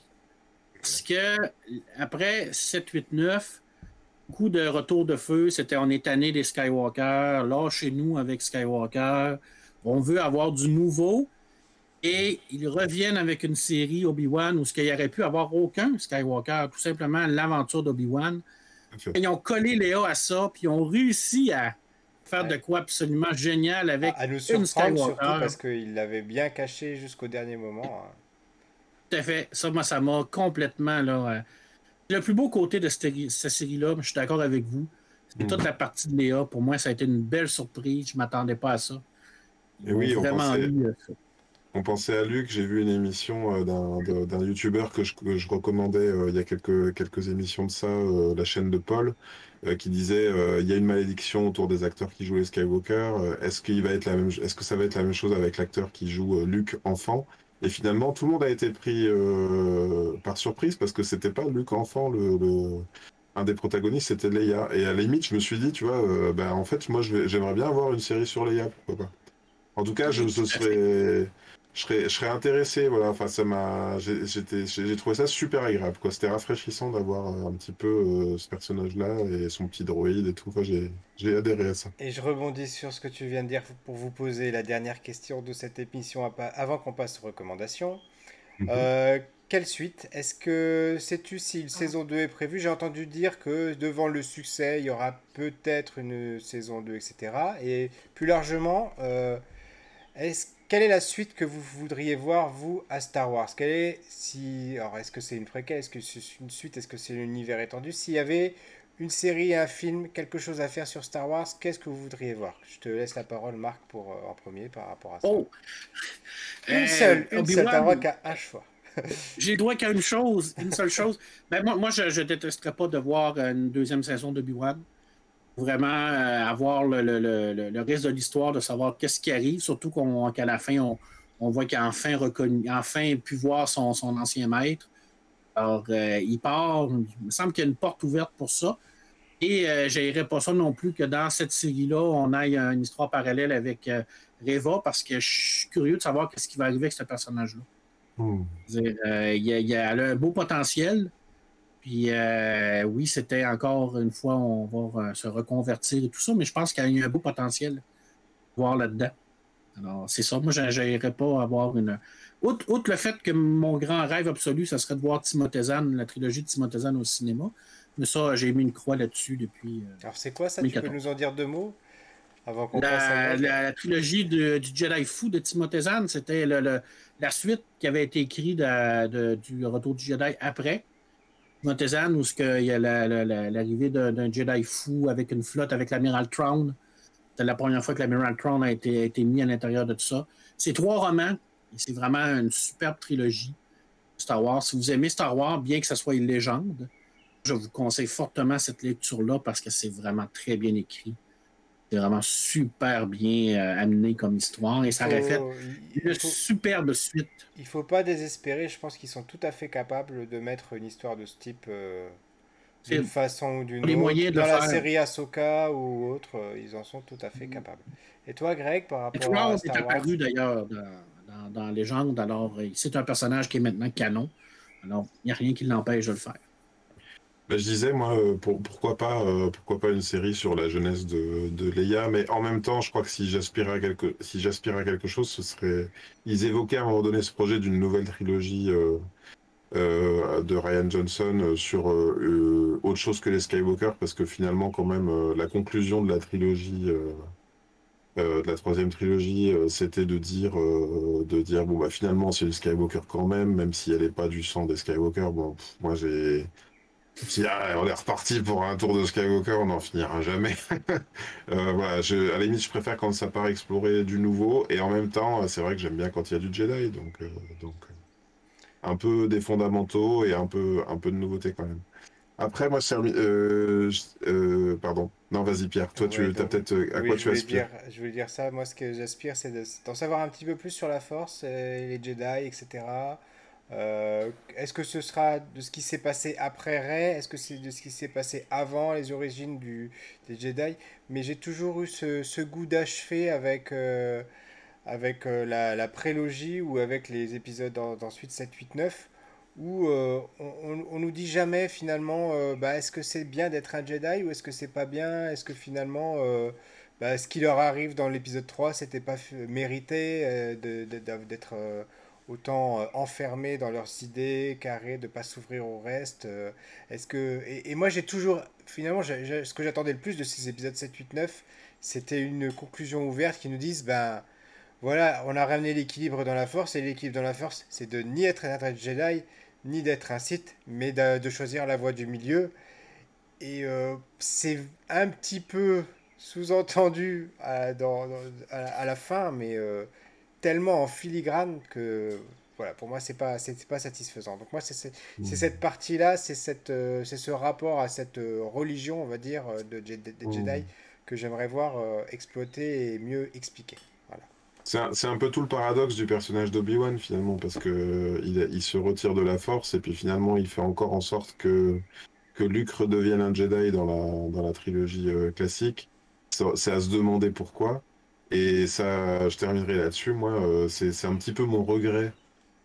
Parce que après 7, 8, 9, coup de retour de feu, c'était on est tanné des Skywalker, lâchez-nous avec Skywalker, on veut avoir du nouveau. Et ils reviennent avec une série Obi-Wan où ce qu'il n'y aurait pu avoir aucun Skywalker, tout simplement l'aventure d'Obi-Wan. Ils ont collé Léa à ça, puis ils ont réussi à faire de quoi absolument génial avec à, nous une Skywalker. Surtout parce qu'il l'avait bien caché jusqu'au dernier moment. Hein. Tout à fait. Ça, moi, ça m'a complètement. Là, euh, Le plus beau côté de cette, série-là, je suis d'accord avec vous, c'est mm. toute la partie de Léa. Pour moi, ça a été une belle surprise. Je ne m'attendais pas à ça. Et oui, on pensait, euh, on pensait, à Luc. J'ai vu une émission euh, d'un YouTuber que je, que je recommandais il y a quelques, quelques émissions de ça, la chaîne de Paul, euh, qui disait euh, il y a une malédiction autour des acteurs qui jouent les Skywalker. Euh, est-ce va être la même, est-ce que ça va être la même chose avec l'acteur qui joue Luke enfant? Et finalement, tout le monde a été pris par surprise parce que c'était pas Luke enfant le, un des protagonistes, c'était Leia. Et à la limite, je me suis dit, tu vois, ben, en fait, moi, j'aimerais bien avoir une série sur Leia, pourquoi pas. En tout cas, je, ce serait, je serais, je serais intéressé. Voilà, enfin, ça m'a, j'ai trouvé ça super agréable. Quoi, c'était rafraîchissant d'avoir euh, un petit peu euh, ce personnage-là et son petit droïde et tout. Enfin, j'ai adhéré à ça. Et je rebondis sur ce que tu viens de dire pour vous poser la dernière question de cette émission avant qu'on passe aux recommandations. Mhm. Euh, quelle suite Est-ce que sais-tu si une saison 2 est prévue? J'ai entendu dire que devant le succès, il y aura peut-être une saison 2, etc. Et plus largement, est-ce quelle est la suite que vous voudriez voir, vous, à Star Wars? Quelle est, si, alors, est-ce que c'est une préquelle? Est-ce que c'est une suite? Est-ce que c'est l'univers étendu? S'il y avait une série, un film, quelque chose à faire sur Star Wars, qu'est-ce que vous voudriez voir? Je te laisse la parole, Marc, pour euh, en premier par rapport à ça. Oh. Une seule, une seule, t'as droit qu'à un choix. J'ai droit qu'à une chose, une seule chose. Ben, moi, moi, je ne détesterais pas de voir une deuxième saison de Obi-Wan. Vraiment euh, avoir le, le, le, le, reste de l'histoire, de savoir qu'est-ce qui arrive, surtout qu'à la fin, on, on voit qu'il a enfin reconnu, enfin pu voir son, son ancien maître. Alors, euh, il part. Il me semble qu'il y a une porte ouverte pour ça. Et euh, je pas ça non plus que dans cette série-là, on ait une histoire parallèle avec euh, Reva, parce que je suis curieux de savoir ce qui va arriver avec ce personnage-là. Hmm. Il, a, a, un beau potentiel. Puis oui, c'était encore une fois, on va se reconvertir et tout ça, mais je pense qu'il y a un beau potentiel voir là-dedans. Alors, c'est ça. Moi, je pas avoir une, Outre, le fait que mon grand rêve absolu, ça serait de voir Timothée la trilogie de Timothée au cinéma. Mais ça, j'ai mis une croix là-dessus depuis. Euh, Alors, c'est quoi ça? Tu peux nous en dire deux mots avant qu'on la, la, trilogie du Jedi Fou de Timothée c'était la suite qui avait été écrite du Retour du Jedi après. Timothée où il y a l'arrivée d'un Jedi fou avec une flotte avec l'amiral Tron. C'était la première fois que l'amiral Tron a été, a été mis à l'intérieur de tout ça. C'est trois romans c'est vraiment une superbe trilogie Star Wars. Si vous aimez Star Wars, bien que ce soit une légende, je vous conseille fortement cette lecture-là parce que c'est vraiment très bien écrit. Vraiment super bien euh, amené comme histoire et ça reflète une superbe suite. Il ne faut pas désespérer. Je pense qu'ils sont tout à fait capables de mettre une histoire de ce type euh, d'une façon ou d'une autre. Dans la série Ahsoka ou autre, euh, ils en sont tout à fait mm. capables. Et toi, Greg, par rapport à Star est apparu d'ailleurs dans, Légende. Alors, euh, c'est un personnage qui est maintenant canon. Alors, il n'y a rien qui l'empêche de le faire. Ben, je disais, moi, euh, pourquoi, pas, euh, pourquoi pas une série sur la jeunesse de, de Leia, mais en même temps, je crois que si j'aspirais à quelque, si j'aspirais à quelque chose, ce serait. Ils évoquaient à un moment donné ce projet d'une nouvelle trilogie de Ryan Johnson sur autre chose que les Skywalker, parce que finalement, quand même, la conclusion de la trilogie euh, de la troisième trilogie, euh, c'était de dire, euh, de dire bon bah finalement c'est le Skywalker quand même, même si elle n'est pas du sang des Skywalker. Bon, moi j'ai, si ah, on est reparti pour un tour de Skywalker, on n'en finira jamais. voilà, je, à la limite je préfère quand ça part explorer du nouveau, et en même temps c'est vrai que j'aime bien quand il y a du Jedi, donc donc un peu des fondamentaux et un peu un peu de nouveauté quand même. Après, moi, c'est. Euh, euh, pardon. Non, vas-y, Pierre. Toi, tu as peut-être. Euh, à quoi tu aspires? Je voulais dire ça. Moi, ce que j'aspire, c'est d'en savoir un petit peu plus sur la Force, les Jedi, etc. Est-ce que ce sera de ce qui s'est passé après Rey? Est-ce que c'est de ce qui s'est passé avant les origines du, des Jedi? Mais j'ai toujours eu ce, ce goût d'achever avec, avec la, la, prélogie ou avec les épisodes ensuite 7, 8, 9 où euh, on, on, nous dit jamais finalement euh, bah, est-ce que c'est bien d'être un Jedi ou est-ce que c'est pas bien? Est-ce que finalement euh, bah, ce qui leur arrive dans l'épisode 3 c'était pas mérité d'être autant enfermés dans leurs idées carrées, de pas s'ouvrir au reste Est-ce que et, moi j'ai toujours finalement ce que j'attendais le plus de ces épisodes 7, 8, 9 c'était une conclusion ouverte qui nous dise ben voilà, on a ramené l'équilibre dans la force, et l'équilibre dans la force, c'est de ni être un Jedi, ni d'être un site, mais de, choisir la voie du milieu. Et euh, c'est un petit peu sous-entendu à, à, la fin, mais euh, tellement en filigrane que voilà, pour moi, c'est pas, c'est pas satisfaisant. Donc moi, c'est mmh. cette partie-là, c'est euh, c'est ce rapport à cette religion, on va dire, de, de, mmh. Jedi que j'aimerais voir exploiter et mieux expliquer. C'est un, peu tout le paradoxe du personnage d'Obi-Wan finalement, parce que il, se retire de la force et puis finalement il fait encore en sorte que, que Luke redevienne un Jedi dans la, dans la trilogie euh, classique. C'est à se demander pourquoi. Et ça, je terminerai là-dessus. Moi, euh, c'est un petit peu mon regret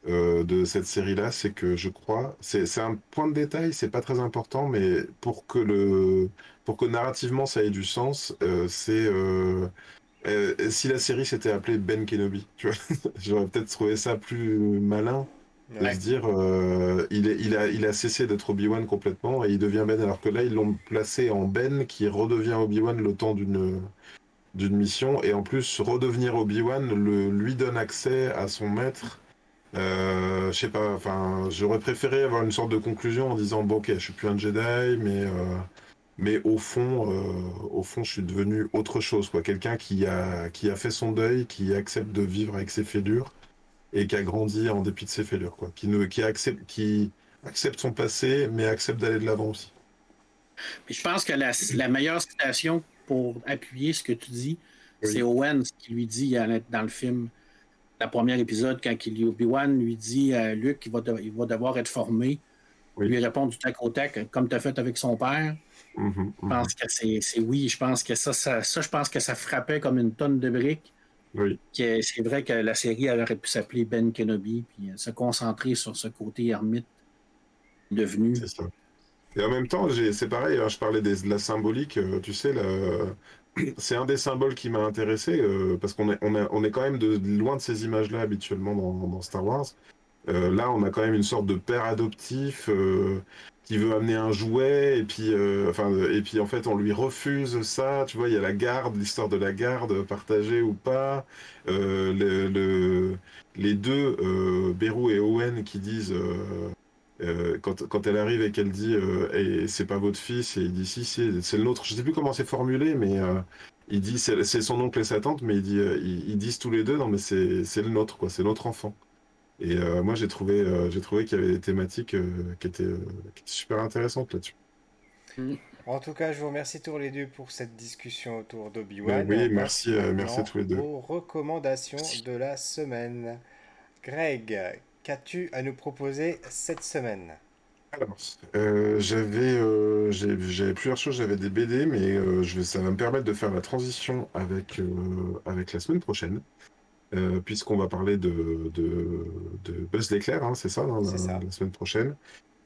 euh, de cette série-là, c'est que je crois, c'est un point de détail, c'est pas très important, mais pour que le, pour que narrativement ça ait du sens, c'est euh, si la série s'était appelée Ben Kenobi, tu vois, j'aurais peut-être trouvé ça plus malin de se dire il, est, il, a, il a cessé d'être Obi-Wan complètement et il devient Ben, alors que là ils l'ont placé en Ben qui redevient Obi-Wan le temps d'une d'une mission et en plus redevenir Obi-Wan lui donne accès à son maître. Euh, je sais pas, enfin, j'aurais préféré avoir une sorte de conclusion en disant bon ok, je suis plus un Jedi, mais mais au fond, euh, au fond, je suis devenu autre chose, quoi. Quelqu'un qui a, qui a fait son deuil, qui accepte de vivre avec ses fêlures et qui a grandi en dépit de ses fêlures, quoi. Qui ne, qui accepte, qui accepte son passé, mais accepte d'aller de l'avant aussi. je pense que la, la, meilleure citation pour appuyer ce que tu dis, c'est Owen qui lui dit dans le film, la première épisode, quand Obi-Wan lui dit à Luke qu'il va, il va devoir être formé. Lui répond du tac au tac, comme tu as fait avec son père. Mhm, je pense mhm. que c'est oui, je pense que ça, ça, je pense que ça frappait comme une tonne de briques. Oui. C'est vrai que la série aurait pu s'appeler Ben Kenobi, puis se concentrer sur ce côté ermite devenu. C'est ça. Et en même temps, c'est pareil, hein, je parlais de la symbolique, euh, tu sais, c'est un des symboles qui m'a intéressé, euh, parce qu'on est, on, est quand même de, loin de ces images-là habituellement dans, Star Wars. là, on a quand même une sorte de père adoptif qui veut amener un jouet et puis euh, enfin et puis en fait on lui refuse ça tu vois il y a la garde l'histoire de la garde partagée ou pas euh, le, les deux euh, Beru et Owen qui disent quand, quand, elle arrive et qu'elle dit et c'est pas votre fils et il dit si c'est le nôtre je sais plus comment c'est formulé mais il dit c'est son oncle et sa tante mais il dit ils, disent tous les deux non mais c'est le nôtre quoi c'est notre enfant et euh, moi, j'ai trouvé, euh, j'ai trouvé qu'il y avait des thématiques euh, qui, étaient, super intéressantes là-dessus. En tout cas, je vous remercie tous les deux pour cette discussion autour d'Obi-Wan. oui, merci, merci à tous les deux. Aux recommandations de la semaine. Greg, qu'as-tu à nous proposer cette semaine? Alors, j'avais, j'avais plusieurs choses. J'avais des BD, mais je vais, ça va me permettre de faire la transition avec, avec la semaine prochaine. Euh, puisqu'on va parler de, de, de Buzz l'éclair, hein, c'est ça, la, semaine prochaine.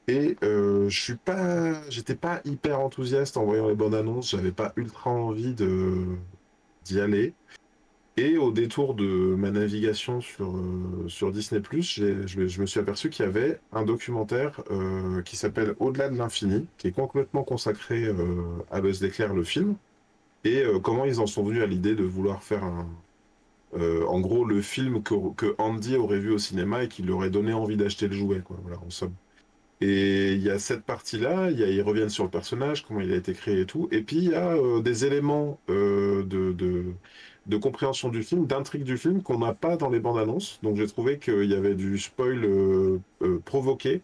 Et euh, je suis pas, j'étais pas hyper enthousiaste en voyant les bonnes annonces, j'avais pas ultra envie de d'y aller. Et au détour de ma navigation sur, euh, sur Disney+, je, je, me suis aperçu qu'il y avait un documentaire qui s'appelle Au-delà de l'infini, qui est complètement consacré à Buzz l'éclair, le film, et comment ils en sont venus à l'idée de vouloir faire un, euh, en gros, le film que, Andy aurait vu au cinéma et qui lui aurait donné envie d'acheter le jouet, quoi, voilà, en somme. Et il y a cette partie-là, ils reviennent sur le personnage, comment il a été créé et tout. Et puis il y a euh, des éléments euh, de, compréhension du film, d'intrigue du film qu'on n'a pas dans les bandes annonces. Donc j'ai trouvé qu'il y avait du spoil provoqué.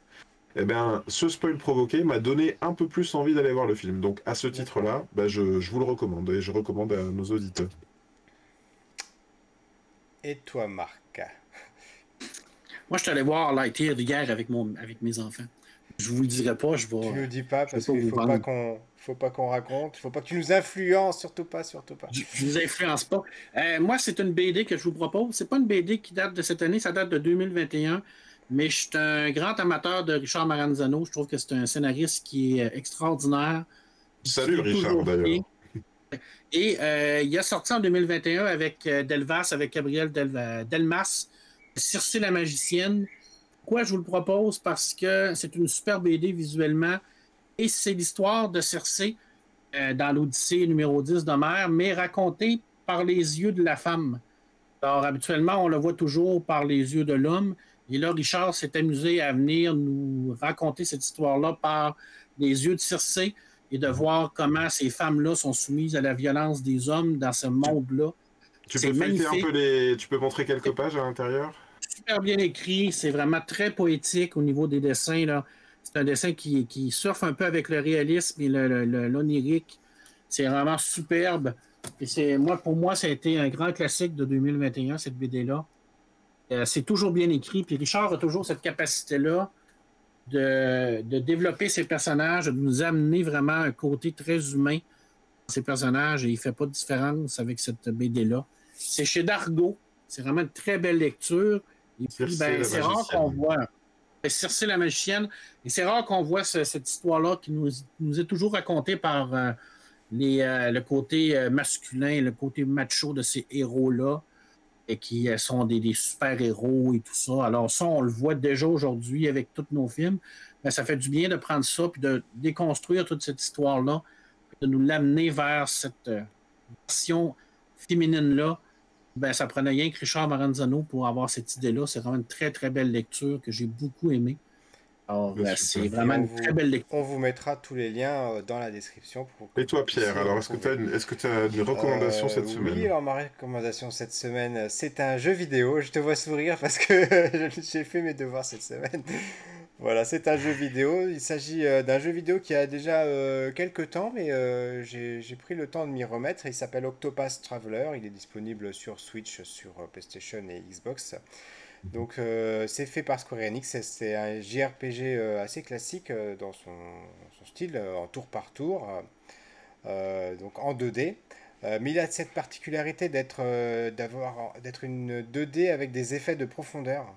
Et eh bien, ce spoil provoqué m'a donné un peu plus envie d'aller voir le film. Donc à ce titre-là, bah, je, je vous le recommande et je recommande à nos auditeurs. Et toi, Marc? Moi, je suis allé voir Lightyear hier avec, mon, avec mes enfants. Je vous le dirai pas, je vais. Tu ne le dis pas parce qu'il ne faut, pas qu'on, faut pas qu'on raconte. Il faut pas que tu nous influences, surtout pas, surtout pas. Je, ne vous influence pas. Euh, moi, c'est une BD que je vous propose. C'est pas une BD qui date de cette année, ça date de 2021. Mais je suis un grand amateur de Richard Maranzano. Je trouve que c'est un scénariste qui est extraordinaire. Salut Richard, d'ailleurs. Et euh, il a sorti en 2021 avec euh, Delvas, avec Gabriel Delmas, Circe la magicienne. Pourquoi je vous le propose? Parce que c'est une super BD visuellement et c'est l'histoire de Circe euh, dans l'Odyssée numéro 10 d'Homère, mais racontée par les yeux de la femme. Alors, habituellement, on le voit toujours par les yeux de l'homme. Et là, Richard s'est amusé à venir nous raconter cette histoire-là par les yeux de Circe et de voir comment ces femmes-là sont soumises à la violence des hommes dans ce monde-là. Tu peux un peu les... Tu peux montrer quelques pages à l'intérieur? Super bien écrit, c'est vraiment très poétique au niveau des dessins. Là. C'est un dessin qui, qui surfe un peu avec le réalisme et l'onirique. C'est vraiment superbe. Et c'est moi, pour moi, ça a été un grand classique de 2021, cette BD-là. Euh, c'est toujours bien écrit. Puis Richard a toujours cette capacité-là de, développer ces personnages, de nous amener vraiment un côté très humain dans ces personnages et il ne fait pas de différence avec cette BD-là. C'est chez Dargo. C'est vraiment une très belle lecture. Et puis, ben, c'est rare qu'on voit. Circe la magicienne. Et c'est rare qu'on voit cette histoire-là qui nous, est toujours racontée par euh, euh, le côté euh, masculin, le côté macho de ces héros-là et qui sont des, super-héros et tout ça. Alors ça, on le voit déjà aujourd'hui avec tous nos films. Mais ça fait du bien de prendre ça puis de déconstruire toute cette histoire-là, de nous l'amener vers cette version féminine-là. Ben, ça prenait rien que Richard Maranzano pour avoir cette idée-là. C'est vraiment une très, très belle lecture que j'ai beaucoup aimée. Oh, bah, c'est vraiment une très belle lecture. On vous mettra tous les liens euh, dans la description. Pour Et toi, Pierre, alors est-ce que tu as, une, est-ce que tu as une recommandation cette semaine? Oui, alors ma recommandation cette semaine, c'est un jeu vidéo. Je te vois sourire parce que j'ai fait mes devoirs cette semaine. Voilà, c'est un jeu vidéo. Il s'agit euh, d'un jeu vidéo qui a déjà euh, quelques temps, mais euh, j'ai pris le temps de m'y remettre. Il s'appelle Octopath Traveler. Il est disponible sur Switch, sur PlayStation et Xbox. Donc c'est fait par Square Enix. C'est un JRPG assez classique dans son, style, en tour par tour, donc en 2D. mais il a cette particularité d'être d'être une 2D avec des effets de profondeur.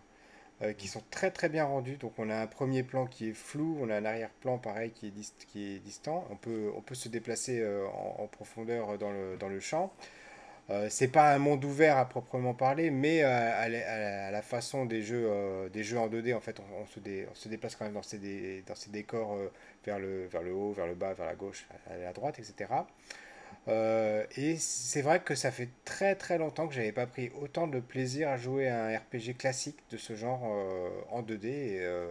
Euh, qui sont très très bien rendus. Donc on a un premier plan qui est flou, on a un arrière-plan pareil qui est, qui est distant. On peut, on peut se déplacer euh, en, profondeur dans le, dans le champ. Euh, c'est pas un monde ouvert à proprement parler, mais à, la façon des jeux, des jeux en 2D, en fait, on, se, on se, déplace quand même dans ces, dans ces décors vers, le, vers le haut, vers le bas, vers la gauche, à la droite, etc. Euh, et c'est vrai que ça fait très très longtemps que j'avais pas pris autant de plaisir à jouer à un RPG classique de ce genre euh, en 2D. Et, euh,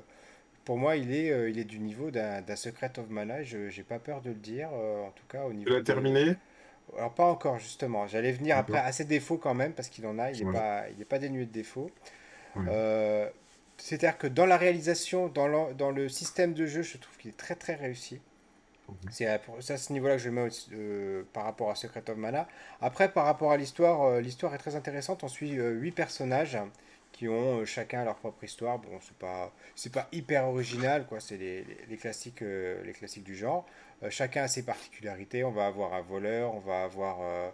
pour moi, il est, il est du niveau d'un Secret of Mana. Je j'ai pas peur de le dire, en tout cas au niveau. Tu l'as terminé? Alors pas encore justement. J'allais venir après à ses défauts quand même parce qu'il en a. Il n'est pas, il est pas dénué de défauts. C'est-à-dire que dans la réalisation, dans le, dans le système de jeu, je trouve qu'il est très très réussi. C'est à ce niveau-là que je mets euh, par rapport à Secret of Mana. Après, par rapport à l'histoire, euh, l'histoire est très intéressante. On suit euh, huit personnages qui ont chacun leur propre histoire. Bon, c'est pas, pas hyper original, quoi. C'est les, les, classiques, les classiques du genre. chacun a ses particularités. On va avoir un voleur, on va avoir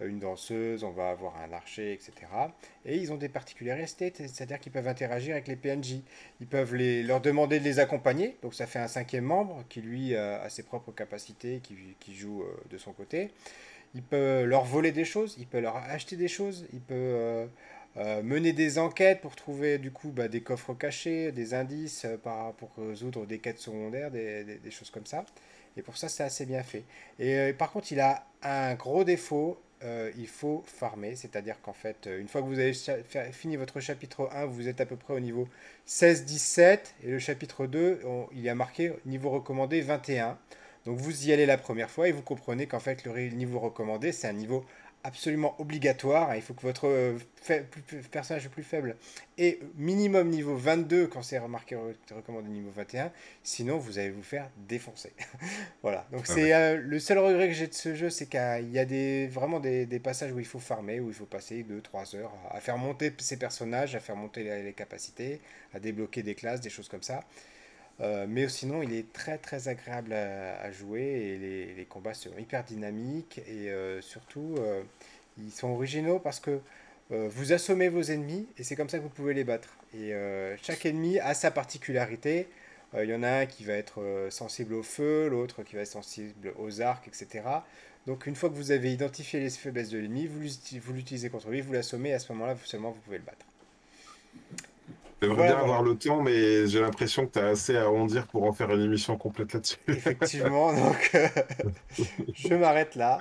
une danseuse, on va avoir un archer, etc. Et ils ont des particularités, c'est-à-dire qu'ils peuvent interagir avec les PNJ. Ils peuvent les, leur demander de les accompagner, donc ça fait un cinquième membre qui lui a ses propres capacités, qui, joue euh, de son côté. Il peut leur voler des choses, il peut leur acheter des choses, il peut euh, euh, mener des enquêtes pour trouver du coup bah, des coffres cachés, des indices pour résoudre des quêtes secondaires, des, des, choses comme ça. Et pour ça, c'est assez bien fait. Et par contre, il a un gros défaut, euh, il faut farmer, c'est-à-dire qu'en fait, euh, une fois que vous avez fini votre chapitre 1, vous êtes à peu près au niveau 16-17, et le chapitre 2, il y a marqué niveau recommandé 21. Donc vous y allez la première fois et vous comprenez qu'en fait le niveau recommandé, c'est un niveau absolument obligatoire. Il faut que votre euh, personnage le plus faible ait minimum niveau 22 quand c'est remarqué recommandé niveau 21. Sinon, vous allez vous faire défoncer. voilà. Donc, ah c'est euh, le seul regret que j'ai de ce jeu, c'est qu'il y a des, vraiment des, passages où il faut farmer, où il faut passer 2-3 heures à, faire monter ses personnages, à faire monter les capacités, à débloquer des classes, des choses comme ça. Euh, mais sinon, il est très très agréable à, jouer et les, combats sont hyper dynamiques et euh, surtout, euh, ils sont originaux parce que vous assommez vos ennemis et c'est comme ça que vous pouvez les battre. Et chaque ennemi a sa particularité. Il y en a un qui va être sensible au feu, l'autre qui va être sensible aux arcs, etc. Donc une fois que vous avez identifié les faiblesses de l'ennemi, vous l'utilisez contre lui, vous l'assommez et à ce moment-là seulement vous pouvez le battre. J'aimerais bien avoir le temps, mais j'ai l'impression que tu as assez à dire pour en faire une émission complète là-dessus. Effectivement, donc euh, je m'arrête là.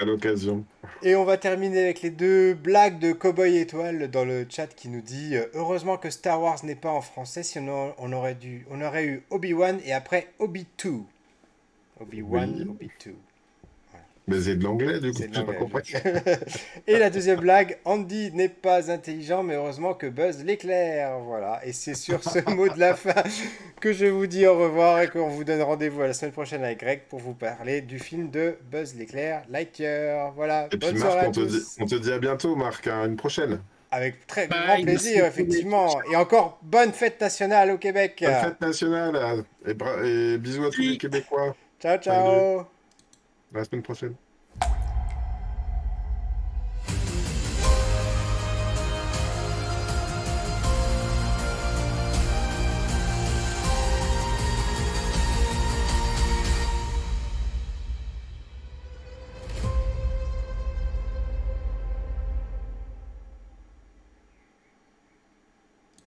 À l'occasion. Et on va terminer avec les deux blagues de Cowboy Étoile dans le chat qui nous dit euh, Heureusement que Star Wars n'est pas en français, sinon on aurait, dû, on aurait eu Obi-Wan et après Obi-2. Obi-Wan, Obi-2. Mais c'est de l'anglais, du coup, j'ai pas compris. et la deuxième blague, Andy n'est pas intelligent, mais heureusement que Buzz l'éclaire. Voilà, et c'est sur ce mot de la fin que je vous dis au revoir et qu'on vous donne rendez-vous à la semaine prochaine avec Greg pour vous parler du film de Buzz l'éclair, Lightyear. Voilà, et bonne soirée on, te dit, on te dit à bientôt, Marc, à une prochaine. Avec très grand plaisir, effectivement. Et encore, bonne fête nationale au Québec. Bonne fête nationale et, bisous à tous les Québécois. Ciao, ciao. La semaine prochaine.